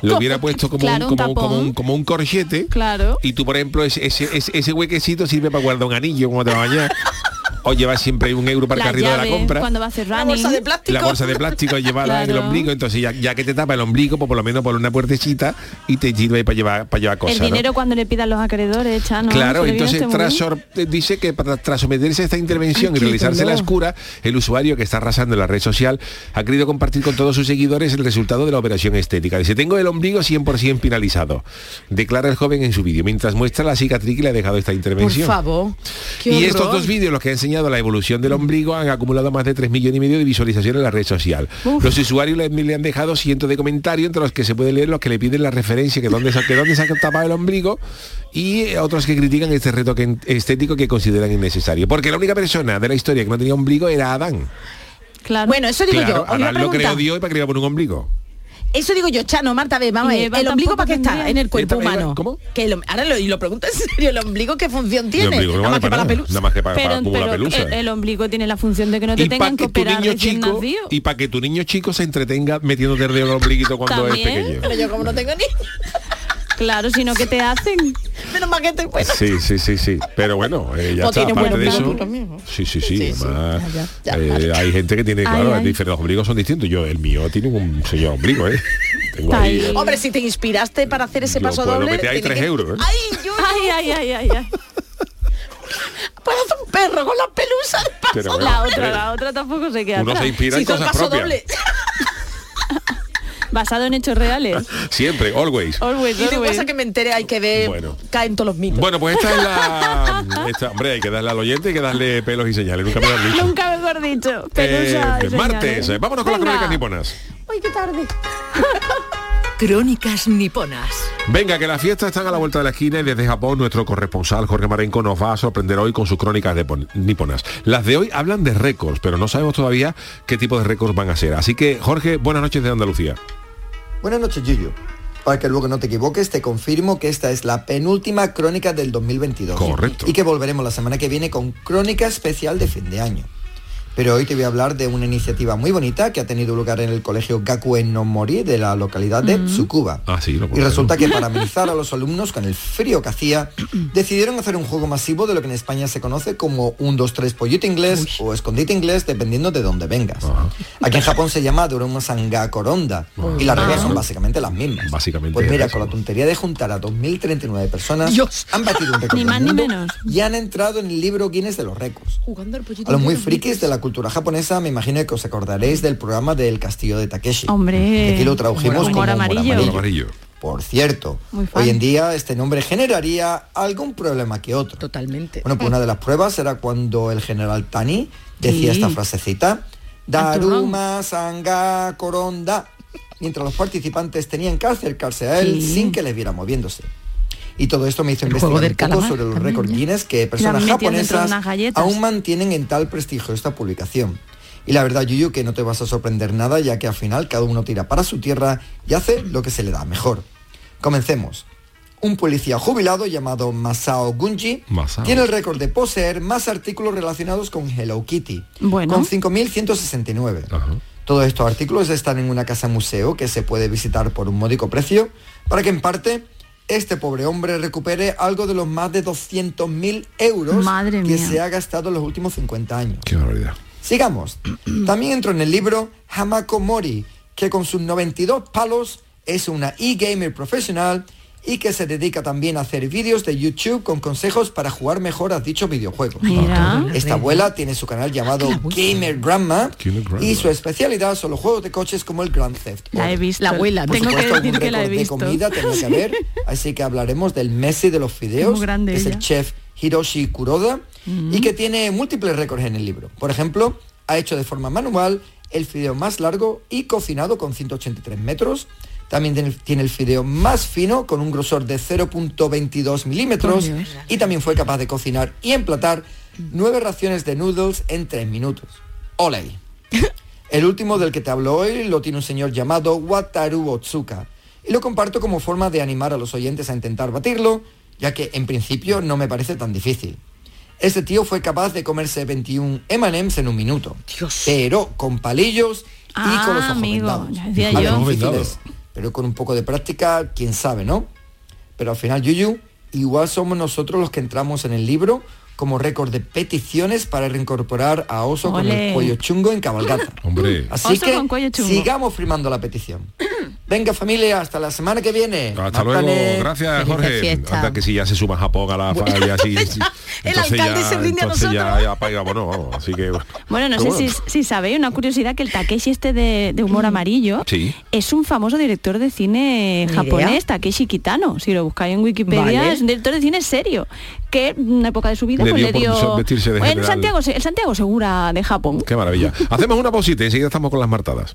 Lo hubiera puesto como, Claro, un, un como, un, como un corchete. Claro. Y tú, por ejemplo, ese, ese, ese- ese huequecito sirve para guardar un anillo cuando te vas a. O llevas siempre un euro para el La carrito de la compra. cuando va a hacer running. bolsa de plástico. La bolsa de plástico llevarla en el Claro. ombligo, entonces ya, ya que te tapa el ombligo, pues por lo menos por una puertecita y te sirve para llevar, para llevar cosas. El ¿no? dinero cuando le pidan los acreedores, Chano. Claro, entonces este tras dice que para- tras someterse a esta intervención Ay, y realizarse la escura, el usuario que está arrasando en la red social ha querido compartir con todos sus seguidores el resultado de la operación estética. Dice, tengo el ombligo 100% finalizado, declara el joven en su vídeo, mientras muestra la cicatriz que le ha dejado esta Por intervención. favor. Qué Y estos dos vídeos, los que han enseñado la evolución del ombligo, han acumulado más de 3 millones y medio de visualizaciones en la red social. Los usuarios le, le han dejado cientos de comentarios, entre los que se puede leer los que le piden la referencia, que dónde, se- que dónde se ha tapado el ombligo, y eh, otros que critican este retoque estético que consideran innecesario. Porque la única persona de la historia que no tenía ombligo era Adán. Claro. Bueno, eso digo Claro, yo. Adán lo creó. Dios y para que le iba a poner un ombligo. Eso digo yo, Chano, Marta, a ver, vamos a ver. ¿El ombligo para qué está en el cuerpo Eva- humano? ¿cómo? Que el ahora lo, y lo pregunto en serio, ¿el ombligo qué función tiene? no nada vale más que para la pelusa. Nada más que para, para pero, acumular pero pelusa. el, el ombligo tiene la función de que no te y para tengan que que operar niño recién chico nacido. y para que tu niño chico se entretenga metiéndote el dedo en el ombliguito cuando es También. pequeño. Pero yo como no tengo ni... Claro, sino que te hacen. Menos mal que estoy bueno. Sí, sí, sí, sí. Pero bueno, eh, ya Pues está. Aparte de eso, platos también, ¿no? sí, sí, sí. Sí, sí, además, ya, ya, eh, vale. hay gente que tiene, Ay, claro, ay. diferentes los ombligos son distintos. Yo, el mío tiene un señor ombligo, ¿eh? Tengo ahí. Ay. Hombre, si te inspiraste para hacer ese Lo paso puedo doble... meter ahí que- euros, ¿eh? ¡Ay, yo Ay, ay, ay, ay, ay. hacer un perro con las pelusas de paso Pero bueno, La otra, la otra tampoco se queda Uno se atrás. inspira Si en cosas paso propias. doble. Basado en hechos reales. Siempre, always. Always, Y de cosa que me entere hay que ver... Bueno. Caen todos los mitos. Bueno, pues esta es la... esta- hombre, hay que darle al oyente y que darle pelos y señales. Nunca me lo han dicho. Nunca mejor dicho. Eh, martes, eh, vámonos con las crónicas niponas. ¡Ay, qué tarde! Crónicas niponas. Venga, que las fiestas están a la vuelta de la esquina y desde Japón nuestro corresponsal Jorge Marenco nos va a sorprender hoy con sus crónicas de pon- niponas. Las de hoy hablan de récords, pero no sabemos todavía qué tipo de récords van a ser. Así que, Jorge, buenas noches de Andalucía. Buenas noches, Yuyu. Para que luego no te equivoques, te confirmo que esta es la penúltima crónica del 2022. Correcto. Y que volveremos la semana que viene con crónica especial de fin de año. Pero hoy te voy a hablar de una iniciativa muy bonita que ha tenido lugar en el colegio Gakuen no Mori de la localidad de Tsukuba. Ah, sí, lo Y resulta que para amenizar a los alumnos con el frío que hacía, decidieron hacer un juego masivo de lo que en España se conoce como un 2-3 pollito inglés o escondite inglés, dependiendo de dónde vengas. Aquí en Japón se llama Doroma Sanga Koronda y las reglas son básicamente las mismas. Básicamente Pues mira, eso. con la tontería de juntar a 2.039 personas, Dios. han batido un récord Ni más ni menos. y han entrado en el libro Guinness de los récords. Jugando al pollito A los muy frikis de la cultura japonesa, me imagino que os acordaréis del programa del castillo de Takeshi. Hombre. Aquí lo tradujimos Humor como humor amarillo. amarillo. Amarillo. Por cierto, hoy en día este nombre generaría algún problema que otro. Totalmente. Bueno, pues una de las pruebas era cuando el general Tani decía Sí. esta frasecita. Daruma Sanga Koronda, mientras los participantes tenían que acercarse a él Sí. sin que le viera moviéndose. Y todo esto me hizo El investigar un poco sobre los récords. Guinness que personas de japonesas aún mantienen en tal prestigio esta publicación. Y la verdad, Yuyu, que no te vas a sorprender nada, ya que al final cada uno tira para su tierra y hace lo que se le da mejor. Comencemos. Un policía jubilado llamado Masao Gunji Masao. tiene el récord de poseer más artículos relacionados con Hello Kitty, Bueno. con 5.169. Todos estos artículos están en una casa museo que se puede visitar por un módico precio para que en parte este pobre hombre recupere algo de los más de 200.000 euros Madre que mía. se ha gastado en los últimos 50 años. Qué barbaridad. Sigamos. También entró en el libro Hamako Mori, que con sus 92 palos es una e-gamer profesional y que se dedica también a hacer vídeos de YouTube con consejos para jugar mejor a dicho videojuego. Mira. Esta abuela tiene su canal llamado Gamer Grandma y su especialidad son los juegos de coches como el Grand Theft. La he Auto. visto. La abuela, Por Tengo que supuesto, decir algún que la he récord de visto. comida tenemos que ver, así que hablaremos del Messi de los fideos, que es el chef Hiroshi Kuroda, y que tiene múltiples récords en el libro. Por ejemplo, ha hecho de forma manual el fideo más largo y cocinado con 183 metros. También tiene, tiene el fideo más fino con un grosor de 0.22 milímetros y también fue capaz de cocinar y emplatar nueve raciones de noodles en tres minutos. ¡Ole! El último del que te hablo hoy lo tiene un señor llamado Wataru Otsuka y lo comparto como forma de animar a los oyentes a intentar batirlo, ya que en principio no me parece tan difícil. Este tío fue capaz de comerse 21 M&M's en un minuto, pero con palillos y Ah, con los ojos amigo, vendados. decía yo. Pero con un poco de práctica, quién sabe, ¿no? Pero al final, Yuyu, igual somos nosotros los que entramos en el libro como récord de peticiones para reincorporar a Oso con el cuello chungo en cabalgata. Hombre. Así Oso que con cuello chungo. sigamos firmando la petición. Venga familia, hasta la semana que viene. Hasta luego, gracias Jorge. Anda que si ya se suma Japón a la falla, sí, sí. El alcalde se rinde a ya, nosotros. ya paga, bueno, así que Bueno, no pero sé si, si sabéis una curiosidad que el Takeshi este de, de humor amarillo Sí. es un famoso director de cine japonés. Takeshi Kitano. Si lo buscáis en Wikipedia, Vale. es un director de cine serio. Que en una época de su vida Le pues, dio le dio. vestirse de en general. Santiago, el Santiago Segura de Japón. Qué maravilla. Hacemos una pausita y enseguida estamos con las martadas.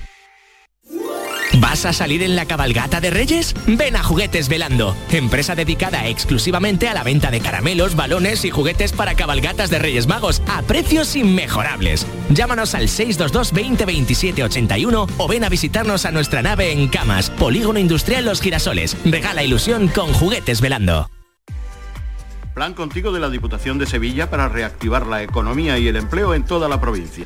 ¿Vas a salir en la cabalgata de Reyes? Ven a Juguetes Velando, empresa dedicada exclusivamente a la venta de caramelos, balones y juguetes para cabalgatas de Reyes Magos a precios inmejorables. Llámanos al 622 20 27 81 o ven a visitarnos a nuestra nave en Camas, Polígono Industrial Los Girasoles. Regala ilusión con Juguetes Velando. Plan Contigo de la Diputación de Sevilla para reactivar la economía y el empleo en toda la provincia.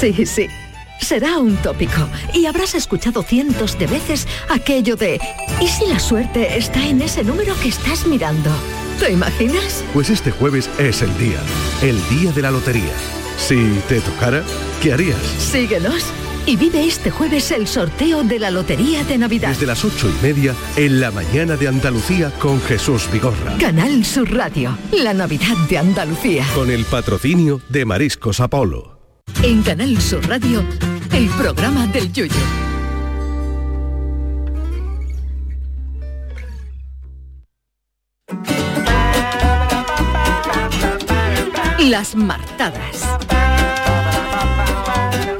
Sí, sí. Será un tópico y habrás escuchado cientos de veces aquello de ¿y si la suerte está en ese número que estás mirando? ¿Te imaginas? Pues este jueves es el día, el día de la lotería. Si te tocara, ¿qué harías? Síguenos y vive este jueves el sorteo de la Lotería de Navidad. Desde las ocho y media en la mañana de Andalucía con Jesús Vigorra. Canal Sur Radio, la Navidad de Andalucía. Con el patrocinio de Mariscos Apolo. En Canal Sur Radio, el programa del Yoyo. Las martadas.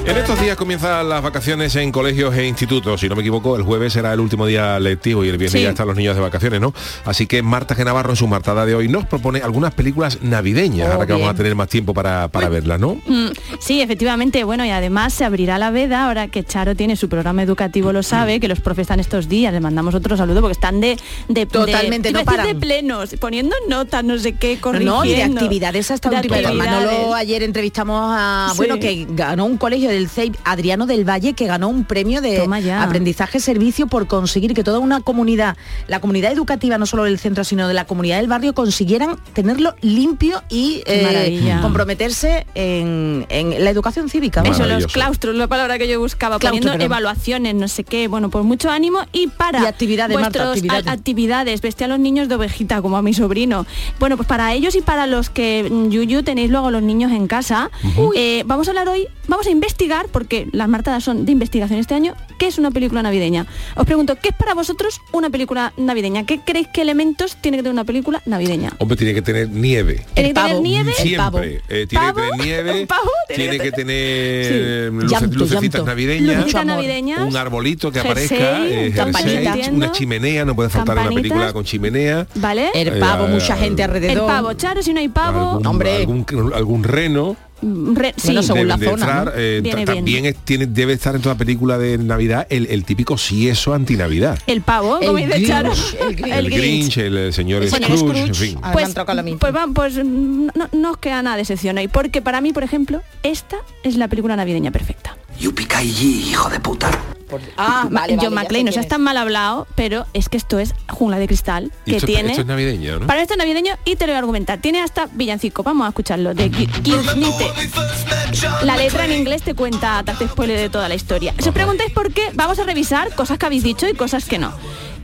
En estos días comienzan las vacaciones en colegios e institutos. Si no me equivoco, el jueves será el último día lectivo y el viernes Sí. ya están los niños de vacaciones, ¿no? Así que Marta G. Navarro en su martada de hoy nos propone algunas películas navideñas, Oh, ahora que vamos bien. a tener más tiempo para, para verlas, ¿no? Mm, Sí, efectivamente, bueno, y además se abrirá la veda, ahora que Charo tiene su programa educativo, lo sabe, que los profes están estos días, les mandamos otro saludo porque están de... de Totalmente, de, no paran. de plenos, poniendo notas, no sé qué, corrigiendo. No, y de actividades hasta De última. Manolo ayer entrevistamos a, Sí. bueno, que ganó un colegio del CEIP, Adriano del Valle, que ganó un premio de Toma ya. aprendizaje servicio por conseguir que toda una comunidad, la comunidad educativa, no solo del centro, sino de la comunidad del barrio, consiguieran tenerlo limpio y eh, comprometerse en, en la educación cívica. Eso, los claustros, la palabra que yo buscaba, Claustro, poniendo perdón. evaluaciones, no sé qué, bueno, pues mucho ánimo y para Y actividades, Marta, vuestros actividades. actividades, vestir a los niños de ovejita, como a mi sobrino. Bueno, pues para ellos y para los que, mm, Yuyu, tenéis luego los niños en casa, eh, vamos a hablar hoy, vamos a investigar, porque las martadas son de investigación este año, ¿qué es una película navideña? Os pregunto, ¿qué es para vosotros una película navideña? ¿Qué creéis que elementos tiene que tener una película navideña? Hombre, tiene que tener nieve. Tiene que tener nieve, Siempre. Eh, tiene ¿Pavo? que tener nieve, tiene que tener Sí. luce- Llanto, lucecitas llanto. navideñas, Lucecitas navideñas. un arbolito que Jersey, aparezca, eh, jersey, una chimenea, no puede faltar una película con chimenea. ¿Vale? El Eh, pavo, eh, mucha gente alrededor. El pavo, Charo, si no hay pavo, algún, algún, algún reno re- sí. debe de entrar, eh, Viene ta- bien. también es- tiene, debe estar en toda película de Navidad el, el típico sieso antinavidad. El pavo, El como dice Charo. el El, Grinch, el, el señor El Scrooge, en fin. Pues, pues, pues no, no os queda nada de excepción hoy, porque para mí, por ejemplo, esta es la película navideña perfecta. Yupicayi, hijo de puta. Ah, vale, John vale, McClane, no seas tan mal hablado, pero es que esto es jungla de cristal, que esto, tiene... esto es navideño, ¿no? Para esto es navideño y te lo voy a argumentar. Tiene hasta villancico. Vamos a escucharlo. De Ki- Kid Knite. La letra en inglés te cuenta, te hace spoiler de toda la historia. Si os preguntáis por qué, vamos a revisar cosas que habéis dicho y cosas que no.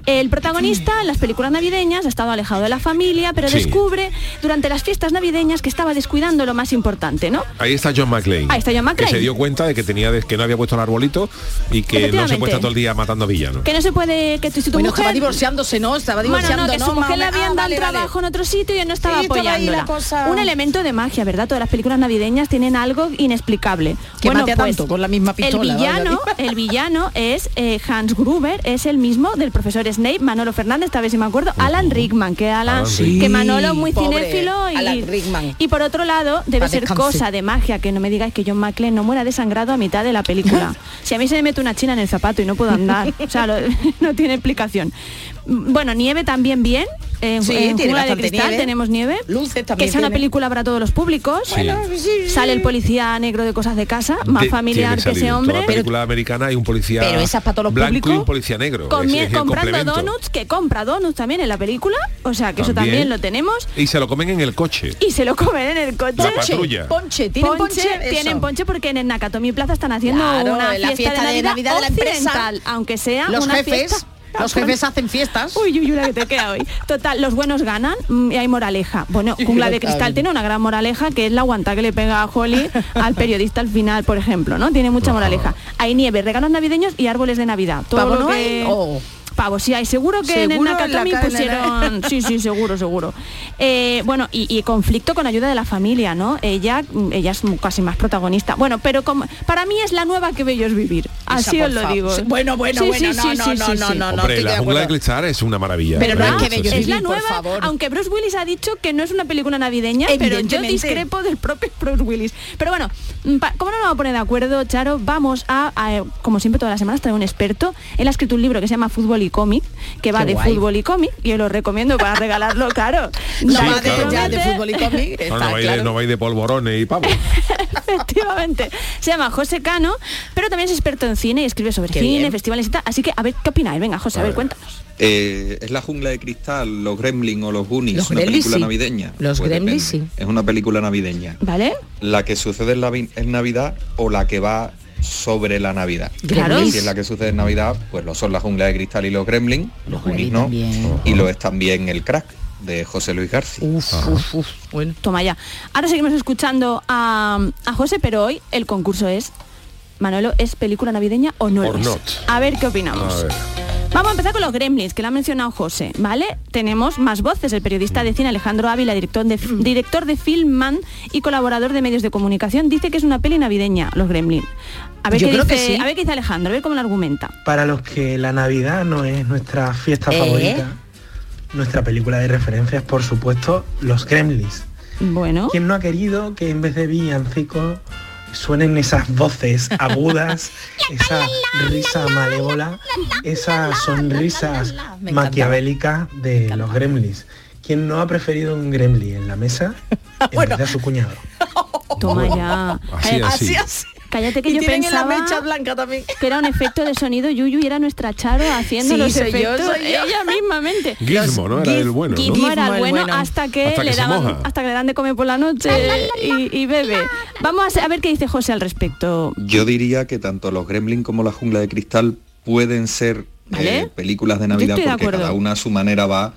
El protagonista en las películas navideñas ha estado alejado de la familia, pero Sí. descubre durante las fiestas navideñas que estaba descuidando lo más importante, ¿no? Ahí está John McClane. Ahí está John McClane. Que se dio cuenta de que tenía de- que no había puesto el arbolito y que no se puede estar todo el día matando villanos. Que no se puede, que tu, si tu Bueno, mujer... estaba divorciándose, ¿no? Estaba Bueno, divorciando, no, que ¿no? su mujer le habían Ah, dado vale, trabajo en otro sitio y él no estaba Sí, apoyándola. cosa. Un elemento de magia, ¿verdad? Todas las películas navideñas tienen algo inexplicable. Que mate a tanto con la misma pistola, El villano, el villano es eh, Hans Gruber, es el mismo del profesor Snape, Manolo Fernández, esta vez si me acuerdo, Alan Rickman, que Alan, Alan Rickman. que Manolo Sí, muy pobre cinéfilo y, Alan Rickman. y por otro lado debe ser descanse. cosa de magia que no me digáis que John McClane no muera desangrado a mitad de la película. si a mí se me mete una china en el zapato y no puedo andar, o sea, lo- no tiene explicación. Bueno, nieve también bien. En, Sí, en tiene de Cristal nieve. tenemos nieve. Luces Que también sea una tiene. película para todos los públicos. Sí. Bueno, Sale el policía negro de cosas de casa, más De- familiar que ese hombre. toda película americana hay un policía Pero esa es para todos los blanco y un policía negro. Es comprando donuts, que compra donuts también en la película. O sea, que eso También. lo tenemos. Y se lo comen en el coche. Y se lo comen en el coche. La patrulla. Ponche, ¿tienen ponche? Tienen ponche porque en el Nakatomi Plaza están haciendo Claro, una la fiesta, de de Navidad, de la empresa. occidental, aunque sea Los una jefes, fiesta- los jefes hacen fiestas. Uy, uy, uy, la que te queda hoy. Total, los buenos ganan y hay moraleja. Bueno, Jungla de Cristal tiene una gran moraleja que es la aguanta que le pega a Holly al periodista al final, por ejemplo, ¿no? Tiene mucha moraleja. Hay nieve, regalos navideños y árboles de Navidad. Todo ¿Pavo lo que... Oh. Pavo, sí hay, seguro que en el Seguro en la Nakatomi en la- pusieron... Sí, sí, seguro, seguro. Eh, bueno, y, y conflicto con ayuda de la familia, ¿no? Ella, ella es casi más protagonista. Bueno, pero como, para mí es la nueva que bello es vivir. Así os lo digo. Bueno, bueno, Sí, bueno, sí, no, sí, no, sí, no, sí, no, sí. no, no, Hombre, estoy la jungla de cristal es una maravilla. Pero es que bello es la vivir, por nueva, favor. aunque Bruce Willis ha dicho que no es una película navideña, pero yo discrepo del propio Bruce Willis. Pero bueno, mm, ¿cómo no nos vamos a poner de acuerdo, Charo? Vamos a, a, como siempre todas las semanas, traer un experto. Él ha escrito un libro que se llama Fútbol y cómic, que va Qué de guay. fútbol y cómic, y os lo recomiendo para regalarlo, claro. No Sí, va de, claro. ya de fútbol y cómic. No, está no, vais de, claro. no vais de polvorones y pavos. Efectivamente. Se llama José Cano, pero también es experto en cine y escribe sobre Qué cine, bien. festivales y tal. Así que a ver qué opináis. Venga, José, a ver, cuéntanos. Eh, ¿Es la jungla de cristal, los Gremlin o los Goonies Los una Gremlins, película sí. navideña? Los Pues Gremlins, depende. Es una película navideña. ¿Vale? La que sucede en, la en Navidad o la que va sobre la Navidad. Claro. Y si es la que sucede en Navidad, pues lo son la jungla de cristal y los gremlins, los Goonies no, y lo es también el crack de José Luis García. Bueno. Toma ya. Ahora seguimos escuchando a, a José, pero hoy el concurso es, Manolo, ¿es película navideña o no Or es? not. A ver qué opinamos. A ver. Vamos a empezar con los gremlins, que lo ha mencionado José, ¿vale? Tenemos más voces. El periodista de cine Alejandro Ávila, director de, director de Filmman y colaborador de medios de comunicación, dice que es una peli navideña, los gremlins. A ver, Yo qué creo que dice, sí. a ver qué dice Alejandro, a ver cómo lo argumenta. Para los que la Navidad no es nuestra fiesta ¿Eh? favorita, nuestra película de referencia es por supuesto Los Gremlins. Bueno. ¿Quién no ha querido que en vez de villancicos suenen esas voces agudas, esa risa malévola, esas sonrisas maquiavélicas de los Gremlins? ¿Quién no ha preferido un Gremlin en la mesa en vez de a su cuñado? Toma ya. Así. así. Cállate que Y yo tienen en la pensaba mecha blanca también. que era un efecto de sonido Yuyu y era nuestra Charo haciendo Sí, los soy yo, efectos soy yo. ella mismamente. Gizmo, ¿no? Era el bueno, ¿no? Gizmo era el bueno, hasta que Hasta que le daban moja. hasta que le dan de comer por la noche y, y bebe. Vamos a, ver qué dice José al respecto. Yo diría que tanto los Gremlins como la jungla de cristal pueden ser ¿Vale? eh, películas de Navidad de porque cada una a su manera va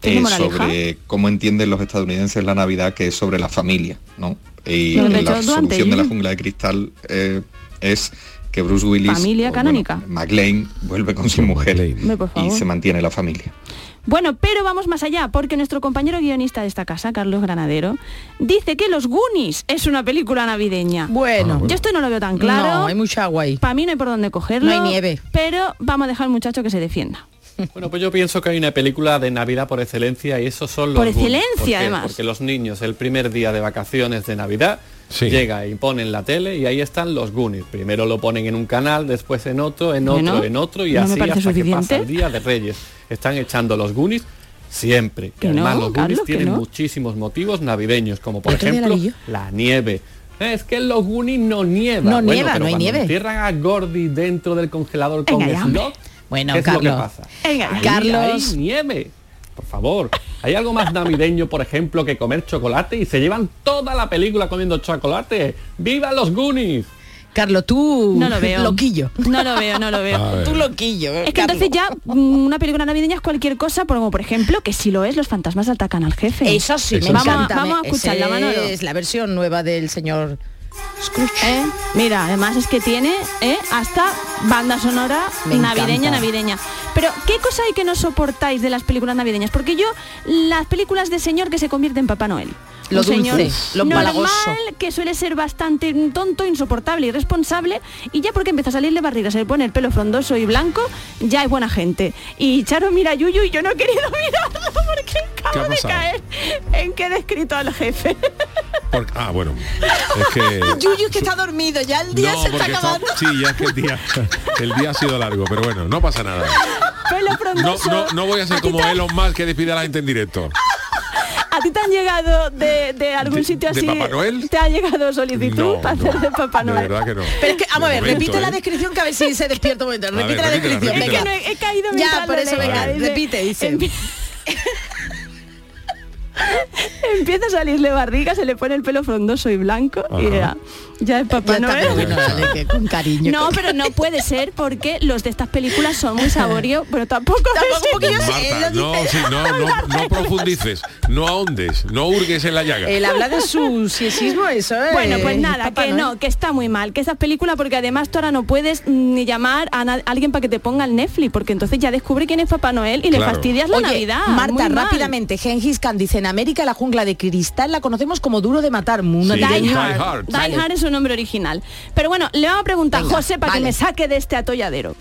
¿Tiene eh, sobre cómo entienden los estadounidenses la Navidad, que es sobre la familia, ¿no? Y la solución de la jungla de cristal eh, es que Bruce Willis, Familia canónica. bueno, McLean vuelve con su mujer y se mantiene la familia. Bueno, pero vamos más allá, porque nuestro compañero guionista de esta casa, Carlos Granadero, dice que Los Goonies es una película navideña. Bueno. Yo esto no lo veo tan claro. No, hay mucha agua ahí. Para mí no hay por dónde cogerlo. No hay nieve. Pero vamos a dejar al muchacho que se defienda. Bueno, pues yo pienso que hay una película de Navidad por excelencia y esos son los Por Goonies. excelencia, ¿Por qué? además. Porque los niños el primer día de vacaciones de Navidad llega y ponen la tele y ahí están los Goonies. Primero lo ponen en un canal, después en otro, en Bueno, otro, en otro y no así hasta que pasa el día de Reyes. Están echando los Goonies siempre. Que además no, los Goonies Carlos, tienen no. muchísimos motivos navideños, como por ejemplo la nieve. Es que en los Goonies no nieva. No Bueno, nieva, pero no hay cuando nieve. Entierran a Gordy dentro del congelador con Venga ya, hombre. slot. Bueno, ¿qué es lo que Carlos. pasa? Venga, Ahí Carlos. hay nieve. Por favor. ¿Hay algo más navideño, por ejemplo, que comer chocolate? Y se llevan toda la película comiendo chocolate. ¡Viva los Goonies! Carlos, tú No lo veo. loquillo. No lo veo, no lo veo. Tú loquillo. Es que entonces ya mm, una película navideña es cualquier cosa, como por ejemplo que si lo es, los fantasmas atacan al jefe. Eso sí, me vamos, encanta. Vamos a escucharla, ese Manolo. Es la versión nueva del señor ¿Eh? Mira, además es que tiene ¿eh? hasta banda sonora Me navideña, encanta. navideña. Pero, ¿qué cosa hay que no soportáis de las películas navideñas? Porque yo, las películas de señor que se convierte en Papá Noel. Lo señor dulce, lo normal, empalagoso. que suele ser bastante tonto, insoportable, irresponsable, y ya porque empieza a salirle barriga, se le pone el pelo frondoso y blanco, ya es buena gente. Y Charo mira a Yuyu y yo no he querido mirarlo porque ¿Qué ha acabo de caer en que he descrito al jefe. Porque- ah, bueno. Es que... Yuyu es que está dormido, ya el día No, se está acabando. sí, ya es que el día, el día ha sido largo, pero bueno, no pasa nada. Pelo No, frondoso. no, no voy a ser ¿A ti como Elon Musk que despide a la gente en directo. ¿A ti te han llegado de, de algún ¿De- sitio de así? Papá Noel? ¿Te ha llegado solicitud No, para no, hacer de Papá De Noel? verdad que no. Pero es que, vamos a De ver, momento, repite la ¿eh? descripción que a ver si se despierta un momento. ver, Repite la repítela, descripción. repítela. Es que no he, he caído Ya, por eso, venga, dice, repite, dice. empie- Empieza a salirle barriga, se le pone el pelo frondoso y blanco y ya, ya es Papá Noel. pero bueno, dale, que con cariño. No, pero no puede ser porque los de estas películas son muy saborio, pero tampoco, Tampoco sí, Marta, él lo no, sí, no, no, no profundices, no ahondes, no hurgues en la llaga. Él habla de su siesismo, eso es. Bueno, pues nada, Papá que Noel. no, que está muy mal, que esas películas, porque además tú ahora no puedes mm, ni llamar a alguien para que te ponga el Netflix, porque entonces ya descubre quién es Papá Noel y le fastidias la Oye, Navidad. Marta, muy mal. rápidamente, Gengis Khan dice, en América la jungla de cristal la conocemos como duro de matar. Muy Sí, navideño. Die Hard. Die Hard es su nombre original. Pero bueno, le vamos a preguntar Venga, a José para vale. que me saque de este atolladero.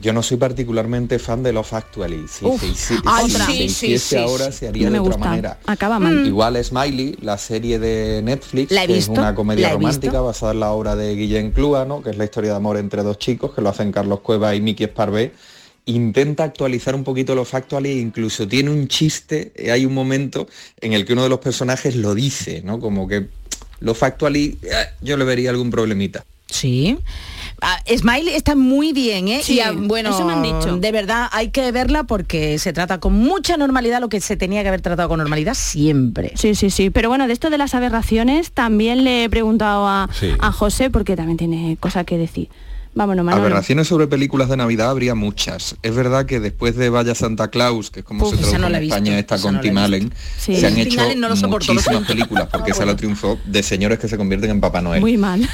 Yo no soy particularmente fan de Love Actually. Si Uf, ay, si sí, se sí, hiciese sí, ahora se haría No de otra gusta. manera. Acaba mal. Igual Smiley, la serie de Netflix, que es una comedia romántica visto. basada en la obra de Guillén Clúa, ¿no? que es la historia de amor entre dos chicos, que lo hacen Carlos Cueva y Miki Esparvé. Intenta actualizar un poquito lo factual e incluso tiene un chiste, eh, hay un momento en el que uno de los personajes lo dice, ¿no? Como que lo factual y eh, yo le vería algún problemita. Sí. Ah, Smile está muy bien, ¿eh? Sí, y ah, bueno, eso me han dicho. de verdad hay que verla porque se trata con mucha normalidad lo que se tenía que haber tratado con normalidad siempre. Sí, sí, sí. Pero bueno, de esto de las aberraciones también le he preguntado a, Sí. a José porque también tiene cosa que decir. Vámonos, Manolo. Aberraciones sobre películas de Navidad habría muchas. Es verdad que después de Vaya Santa Claus, que es como Uf, se esa tradujo no la en España, esta con no Tim. Allen, Sí. se han hecho no lo soporto, lo muchísimas películas, porque esa la triunfó, de señores que se convierten en Papá Noel. Muy mal.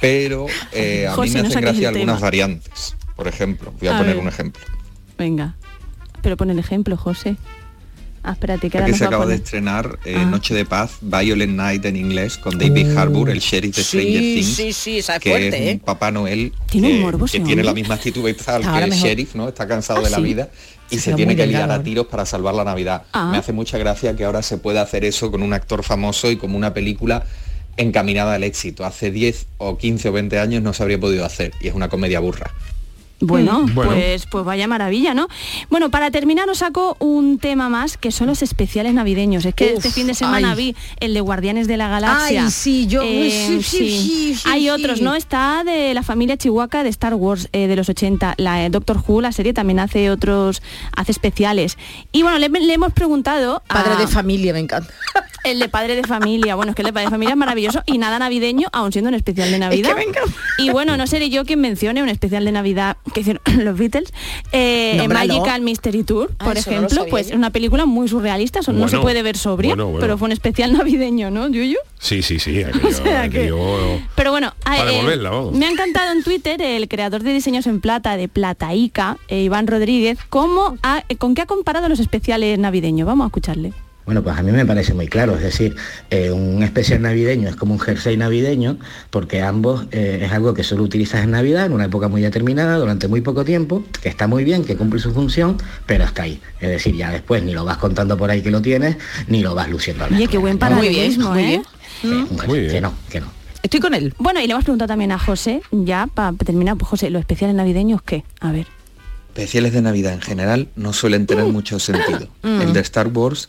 Pero eh, a mí me no hacen gracia algunas tema. variantes. Por ejemplo, voy a, A poner ver. un ejemplo. Venga. Pero pon el ejemplo, José. Ah, espérate, que Aquí se acaba de estrenar eh, Ah. Noche de Paz, Violent Night en inglés, con David Uh, Harbour, el sheriff de Stranger Sí, Things. sí, sí, esa es que fuerte, es un ¿eh? Papá Noel Tiene un eh, morbo que tiene la hombre. misma actitud vital que el mejor. sheriff, ¿no? Está cansado Ah, de la sí. vida y Se se tiene que liar a tiros para salvar la Navidad. Ah. Me hace mucha gracia que ahora se pueda hacer eso con un actor famoso y como una película encaminada al éxito. Hace 10 o 15 o 20 años no se habría podido hacer y es una comedia burra. Bueno, Bueno. pues pues vaya maravilla, ¿no? Bueno, para terminar os saco un tema más que son los especiales navideños. Es que Uf, este fin de semana ay. vi el de Guardianes de la Galaxia. Ay, sí, yo- Eh, sí, sí, sí, sí, Hay otros, ¿no? Está de la familia Chihuahua de Star Wars eh, de los 80. La eh, Doctor Who, la serie, también hace otros, hace especiales. Y bueno, le, le hemos preguntado a- Padre de familia, me encanta. El de padre de familia, bueno, es que el de padre de familia es maravilloso y nada navideño, aun siendo un especial de Navidad. y bueno, no seré yo quien mencione un especial de Navidad que hicieron los Beatles, eh. Magical Mystery Tour, Ah, por ejemplo, pues yo. es una película muy surrealista, eso no se puede ver sobria, bueno, bueno. pero fue un especial navideño, ¿no, Yuyu? Sí, sí, sí. aquello- O sea que- aquello- Pero bueno, Para eh, me ha encantado en Twitter el creador de diseños en plata de Plataica, eh, Iván Rodríguez, cómo ha- eh, con qué ha comparado los especiales navideños. Vamos a escucharle. Bueno, pues a mí me parece muy claro, es decir, eh, un especial navideño es como un jersey navideño, porque ambos eh, es algo que solo utilizas en Navidad, en una época muy determinada, durante muy poco tiempo, que está muy bien, que cumple su función, pero hasta ahí. Es decir, ya después ni lo vas contando por ahí que lo tienes, ni lo vas luciendo. al Oye, qué buen Muy bien, paralelismo, muy ¿eh? bien. Un jersey, Muy bien. Que no, que no. Estoy con él. Bueno, y le hemos preguntado también a José, ya para terminar, pues José, los especiales navideños, ¿qué? A ver. Especiales de Navidad en general no suelen tener mucho sentido. Mm. El de Star Wars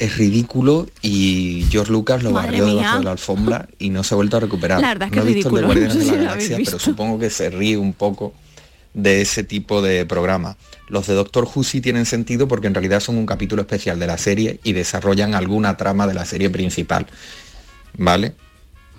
es ridículo y George Lucas lo barrió debajo de la alfombra y no se ha vuelto a recuperar. La verdad es que no he visto el de Guardianes no sé de la Galaxia, pero supongo que se ríe un poco de ese tipo de programa. Los de Doctor Who sí tienen sentido porque en realidad son un capítulo especial de la serie y desarrollan alguna trama de la serie principal. ¿Vale?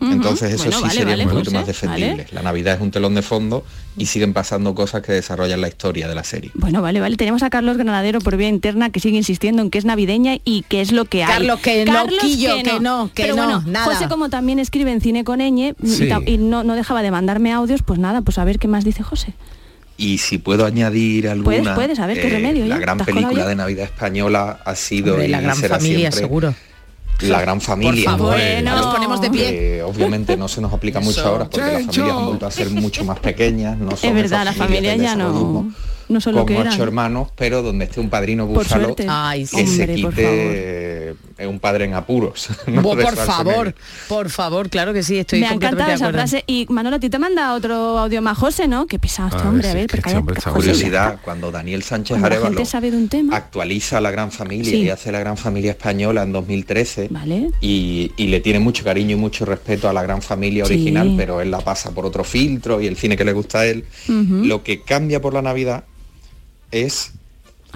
Entonces eso Bueno, sí vale, sería vale, un poquito José, más defendible. vale. La Navidad es un telón de fondo y siguen pasando cosas que desarrollan la historia de la serie. Bueno, vale, vale. Tenemos a Carlos Granadero por vía interna que sigue insistiendo en que es navideña y que es lo que hay. Carlos, que no, Quillo, que no, que Pero no, bueno, nada. José como también escribe en cine con Sí. ta- y no, no dejaba de mandarme audios, pues nada, pues a ver qué más dice José. Y si puedo añadir alguna, Puedes, puedes, a ver, qué remedio, La ya, gran ¿te has colado película de Navidad española ha sido Hombre, y la gran será familia, siempre seguro. La gran familia. Por favor, ¿vale? nos ponemos de pie. Que obviamente no se nos aplica mucho Eso. ahora porque las familias han vuelto a ser mucho más pequeñas. No son Es verdad, las familias ya no, no son lo con que ocho eran. hermanos, pero donde esté un padrino búfalo. Ay, sí. que se Hombre, por quite eh, un padre en apuros. ¿no? Bo- De por favor, por favor, claro que sí, estoy Me ha encantado esa frase. Y Manolo, a ti te manda otro audio más José, ¿no? Qué pesado este hombre, a ver, José, ya Curiosidad, cuando Daniel Sánchez Arevalo gente sabe de un tema. actualiza la gran familia Sí. y hace la gran familia española en 2013 Vale. y, y le tiene mucho cariño y mucho respeto a la gran familia Sí. original, pero él la pasa por otro filtro y el cine que le gusta a él. Lo que cambia por la Navidad es.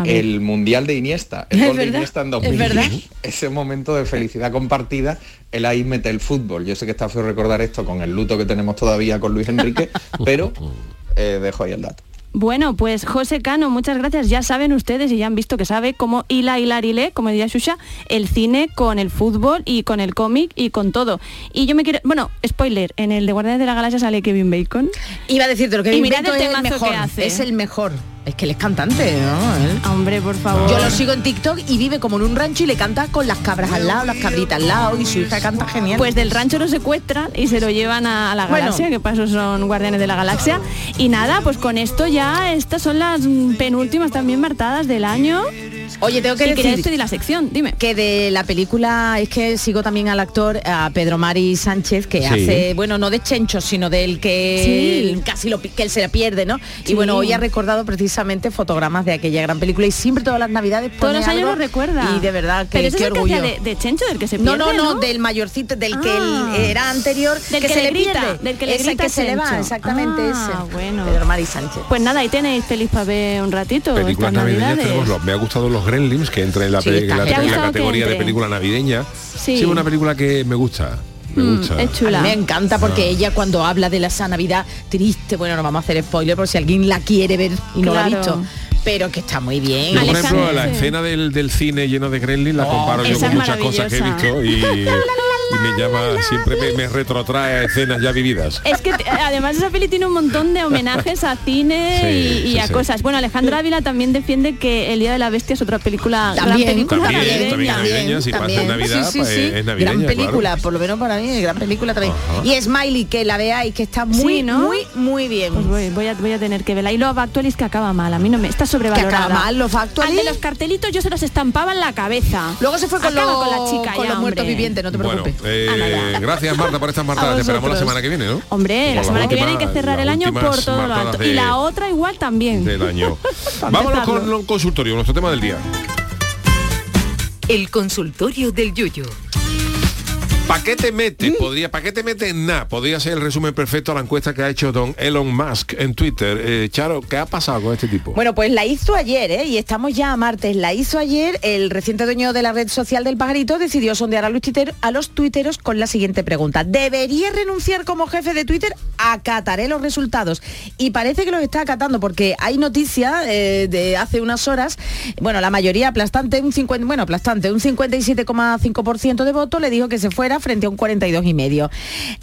El Mundial de Iniesta, el gol de Iniesta en es 2000. verdad. Ese momento de felicidad compartida, él ahí mete el fútbol. Yo sé que está feo recordar esto con el luto que tenemos todavía con Luis Enrique, pero eh, dejo ahí el dato. Bueno, pues José Cano, muchas gracias. Ya saben ustedes y ya han visto que sabe cómo hila, hilar, hilé, como diría Shusha, el cine con el fútbol y con el cómic y con todo. Y yo me quiero... Bueno, spoiler, en el de Guardianes de la Galaxia sale Kevin Bacon. Iba a decirte lo que Y Kevin mirad Bacon el es el mejor, que hace. es el mejor. Es que él es cantante, ¿no? Hombre, por favor. Yo lo sigo en TikTok y vive como en un rancho y le canta con las cabras al lado, las cabritas al lado y su hija canta genial. Pues del rancho lo secuestran y se lo llevan a, a la Bueno. galaxia, que para eso son guardianes de la galaxia. Y nada, pues con esto ya estas son las penúltimas también martadas del año. Oye, tengo que quería decir despedir la sección, dime. que de la película es que sigo también al actor a Pedro Mari Sánchez que Sí. hace bueno no de Chencho sino del que Sí. él casi lo que él se la pierde no Sí. y bueno hoy ha recordado precisamente fotogramas de aquella gran película y siempre todas las navidades Todos pone los años algo lo recuerda. y de verdad que Pero ese qué es el que orgullo hacía de, de Chencho, del que se no, pierde, no, no, ¿no? del mayorcito, del que Ah. él era anterior, Del que, que se le grita, pierde. del que le Ese grita que se le va, exactamente Ah, ese. bueno. Pedro Mari Sánchez. Pues nada, ahí tenéis pelis para ver un ratito Películas estas navideñas navidades. tenemos los- me ha gustado los Gremlins que entra en la, Sí, pe- está en la- genial. en ¿Te ha la gustado que categoría de película navideña. Sí. es una película que me gusta. Me Mm, gusta. es chula. A mí me encanta porque Ah. ella cuando habla de la esa Navidad triste, bueno, no vamos a hacer spoiler por si alguien la quiere ver y no la ha visto, pero que está muy bien. Yo, por ejemplo, la escena del, del cine lleno de Gremlins la comparo yo con muchas cosas que he visto y, y me llama, siempre me, me retrotrae a escenas ya vividas. Es que además esa peli tiene un montón de homenajes a cine Sí, y, y sí, a sí. cosas. Bueno, Alejandro Ávila también defiende que El Día de la Bestia es otra película, gran También, película También, navideña. también navideña, si pasa en Navidad, Sí, sí, pues sí. es navideña, gran película, claro. por lo menos para mí, gran película también. Ajá. Y Smiley, que la veáis, que está muy, Sí, ¿no? muy, muy bien. Pues voy, voy a, voy a tener que verla. Y Love Actually que acaba mal, a mí no me está sobrevalorada. acaba mal, Love Actually? Al de los cartelitos yo se los estampaba en la cabeza. Luego se fue con, los, con la chica con ya, los muertos vivientes, no te Bueno, preocupes. Eh, gracias Marta por estas martadas. Te esperamos la semana que viene, ¿no? Hombre, la semana que viene hay que cerrar el año por todo lo alto. de- Y la otra igual también. del año. Vámonos con el consultorio, nuestro tema del día. El consultorio del Yuyu. ¿Para qué te metes? Mm. Podría, ¿para qué te metes en nada? Podría ser el resumen perfecto a la encuesta que ha hecho don Elon Musk en Twitter. Eh, Charo, ¿qué ha pasado con este tipo? Bueno, pues la hizo ayer, ¿eh? y estamos ya a martes. La hizo ayer. El reciente dueño de la red social del pajarito decidió sondear a los, tuiter- a los tuiteros con la siguiente pregunta. ¿Debería renunciar como jefe de Twitter? Acataré los resultados. Y parece que los está acatando porque hay noticia eh, de hace unas horas. Bueno, la mayoría aplastante, un 50, bueno, aplastante, un 57,5% de voto le dijo que se fuera frente a un 42,5%.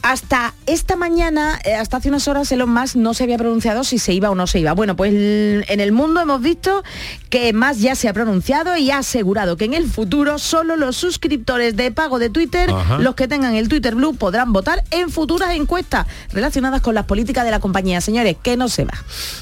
Hasta esta mañana, eh, hasta hace unas horas, Elon Musk no se había pronunciado si se iba o no se iba. Bueno, pues en el mundo hemos visto que Musk ya se ha pronunciado y ha asegurado que en el futuro solo los suscriptores de pago de Twitter, Ajá. los que tengan el Twitter Blue, podrán votar en futuras encuestas relacionadas con las políticas de la compañía. Señores, que no se va.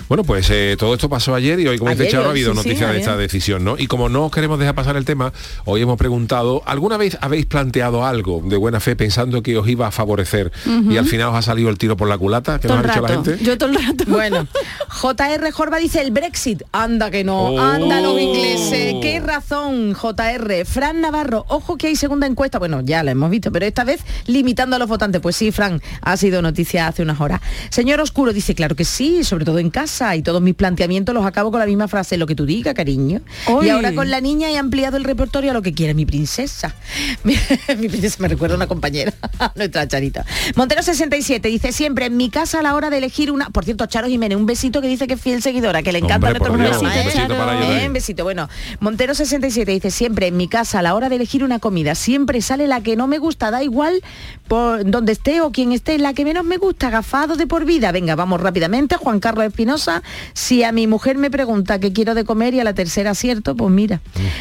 Bueno, pues eh, todo esto pasó ayer y hoy, como dice Ayer, Charo, ha habido sí, sí, noticias de esta decisión, ¿no? Y como no os queremos dejar pasar el tema, hoy hemos preguntado, ¿alguna vez habéis planteado algo de buena fe pensando que os iba a favorecer y al final os ha salido el tiro por la culata? que nos ha dicho la gente? Yo todo el rato. Bueno, JR Jorba dice el Brexit. Anda que no, Oh. anda los ingleses. Qué razón, JR. Fran Navarro, ojo que hay segunda encuesta. Bueno, ya la hemos visto, pero esta vez limitando a los votantes. Pues sí, Fran, ha sido noticia hace unas horas. Señor Oscuro dice, claro que sí, sobre todo en casa. Y todos mis planteamientos los acabo con la misma frase, lo que tú digas, cariño. Uy. Y ahora con la niña he ampliado el repertorio a lo que quiere mi princesa. mi princesa me recuerda una compañera, nuestra Charita. Montero 67 dice siempre en mi casa a la hora de elegir una. Por cierto, Charo Jiménez, un besito que dice que es fiel seguidora, que le encanta Hombre, nuestro por Dios, programa. un ¿eh? besito para ella Eh, también. Un besito. Bueno, Montero 67 dice siempre en mi casa a la hora de elegir una comida siempre sale la que no me gusta, da igual por donde esté o quien esté, la que menos me gusta, gafado de por vida. Venga, vamos rápidamente. Juan Carlos Espinosa, si a mi mujer me pregunta qué quiero de comer y a la tercera acierto, pues mira.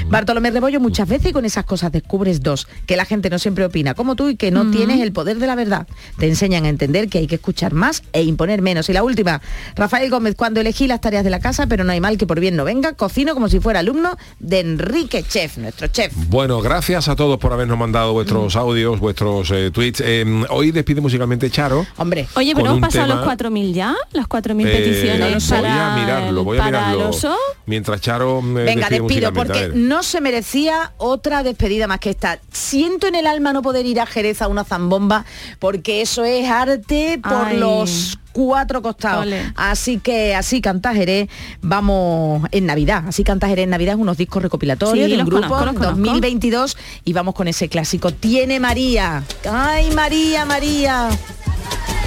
Bartolomé Rebollo muchas veces con esas cosas descubres dos, que la gente no siempre opina como tú y que no tienes el poder de la verdad. Te enseñan a entender que hay que escuchar más e imponer menos. Y la última, Rafael Gómez, cuando elegí las tareas de la casa, pero no hay mal que por bien no venga, cocino como si fuera alumno de Enrique Chef, nuestro chef. Bueno, gracias a todos por habernos mandado vuestros audios, vuestros eh, tweets. Eh, hoy despide musicalmente Charo. Hombre, Oye, pero hemos pasado tema- los 4.000 ya, las 4.000 Eh, peticiones voy para a mirarlo, voy a mirarlo. Mientras Charo me Venga, despido, porque no se merecía otra despedida más que esta. Siento en el alma no poder ir a Jerez a una zambomba, porque eso es arte por Ay. los cuatro costados. Ole. Así que así canta Jerez, vamos en Navidad. Así canta Jerez en Navidad, unos discos recopilatorios Sí, de un grupo conozco. 2022 y vamos con ese clásico. Tiene María. Ay, María, María.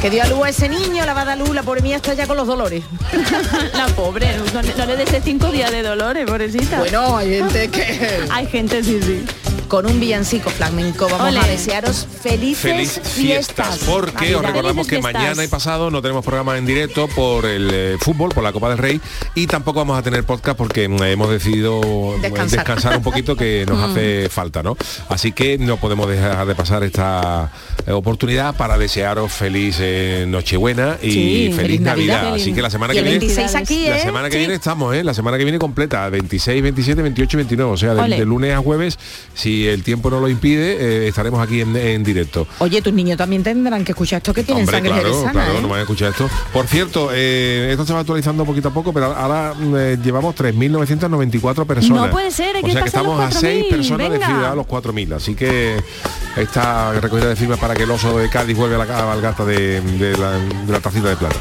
Que dio a luz a ese niño, la va a dar luz, la pobre mía está ya con los dolores. La pobre, no, no le des cinco días de dolores, pobrecita. Bueno, hay gente que... Hay gente, sí, sí. Con un villancico flamenco. Vamos a desearos felices Feliz fiestas, porque os recordamos que mañana y pasado no tenemos programa en directo por el eh, fútbol, por la Copa del Rey y tampoco vamos a tener podcast porque mm, hemos decidido eh, Descansar. descansar un poquito que nos hace falta, ¿no? Así que no podemos dejar de pasar esta eh, oportunidad para desearos feliz eh, Nochebuena y Sí, feliz, feliz Navidad. Navidad. Así que la semana Y que viene 26 aquí, la semana que Sí. viene estamos, ¿eh? La semana que viene completa, 26, 27, 28 y 29, o sea, de lunes a jueves, si el tiempo no lo impide, eh, estaremos aquí en- en directo. Oye, tus niños también tendrán que escuchar esto que tienen Hombre, sangre claro, jerezana, claro, ¿eh? no van a escuchar esto. Por cierto, eh, esto se va actualizando poquito a poco, pero ahora mm, eh, llevamos 3.994 personas. No puede ser, hay O sea que los estamos a 6 4.000, personas de ciudad a los 4.000. Así que esta recogida de firmas para que el oso de Cádiz vuelva a la cabalgata de, de la, de la tacita de plata.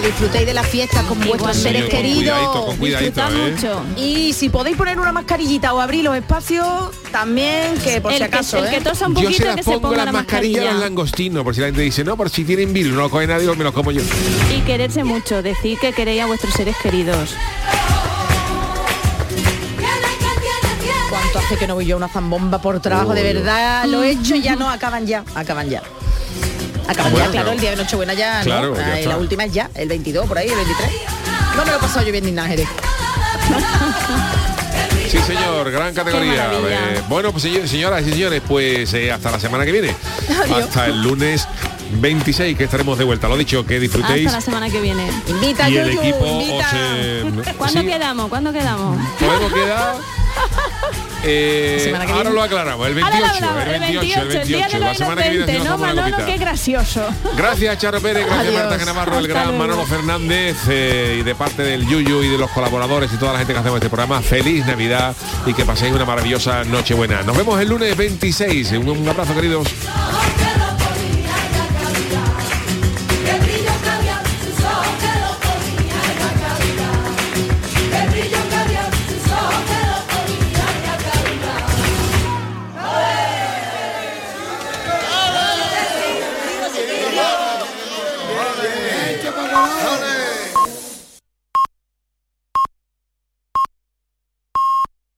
Que disfrutéis de las fiestas con vuestros Sí, seres con queridos. cuidadito, con cuidadito, Disfrutad ¿eh? mucho. Y si podéis poner una mascarillita o abrir los espacios, también que por El si que- acaso. el ¿eh? que tosa un Yo poquito se las que se pongo ponga las la mascarillas mascarilla. langostinos, por si la gente dice, no, por si tienen virus, no lo coge nadie, me los como yo. Y quererse mucho, decir que queréis a vuestros seres queridos. ¿Cuánto hace que no voy yo a una zambomba por trabajo? De verdad, lo he hecho y ya no, acaban ya, acaban ya. Acaban Bueno, ya, claro, claro. el día de Nochebuena ya, Claro, ¿no? ya Ah, la última es ya, el 22, por ahí, el 23. No me lo he pasado yo bien ni nada, Jerez. Sí, señor, gran categoría. Eh, bueno, pues señor- señoras y señores, pues eh, hasta la semana que viene. Adiós. Hasta el lunes 26 que estaremos de vuelta. Lo dicho, que disfrutéis. Hasta la semana que viene. Invita y el equipo os, eh, ¿Cuándo sí, quedamos? ¿Cuándo quedamos? podemos quedar eh, ahora lo aclaramos el Ahora 28 lo hablamos, el 28 el 28 el día de la los semana que viene ¿no, Manolo? Qué gracioso. Gracias Charo Pérez, gracias Adiós. Marta el gran luego. Manolo Fernández eh, y de parte del Yuyu y de los colaboradores y toda la gente que hacemos este programa, feliz Navidad y que paséis una maravillosa Nochebuena. Nos vemos el lunes 26. Un, un abrazo queridos.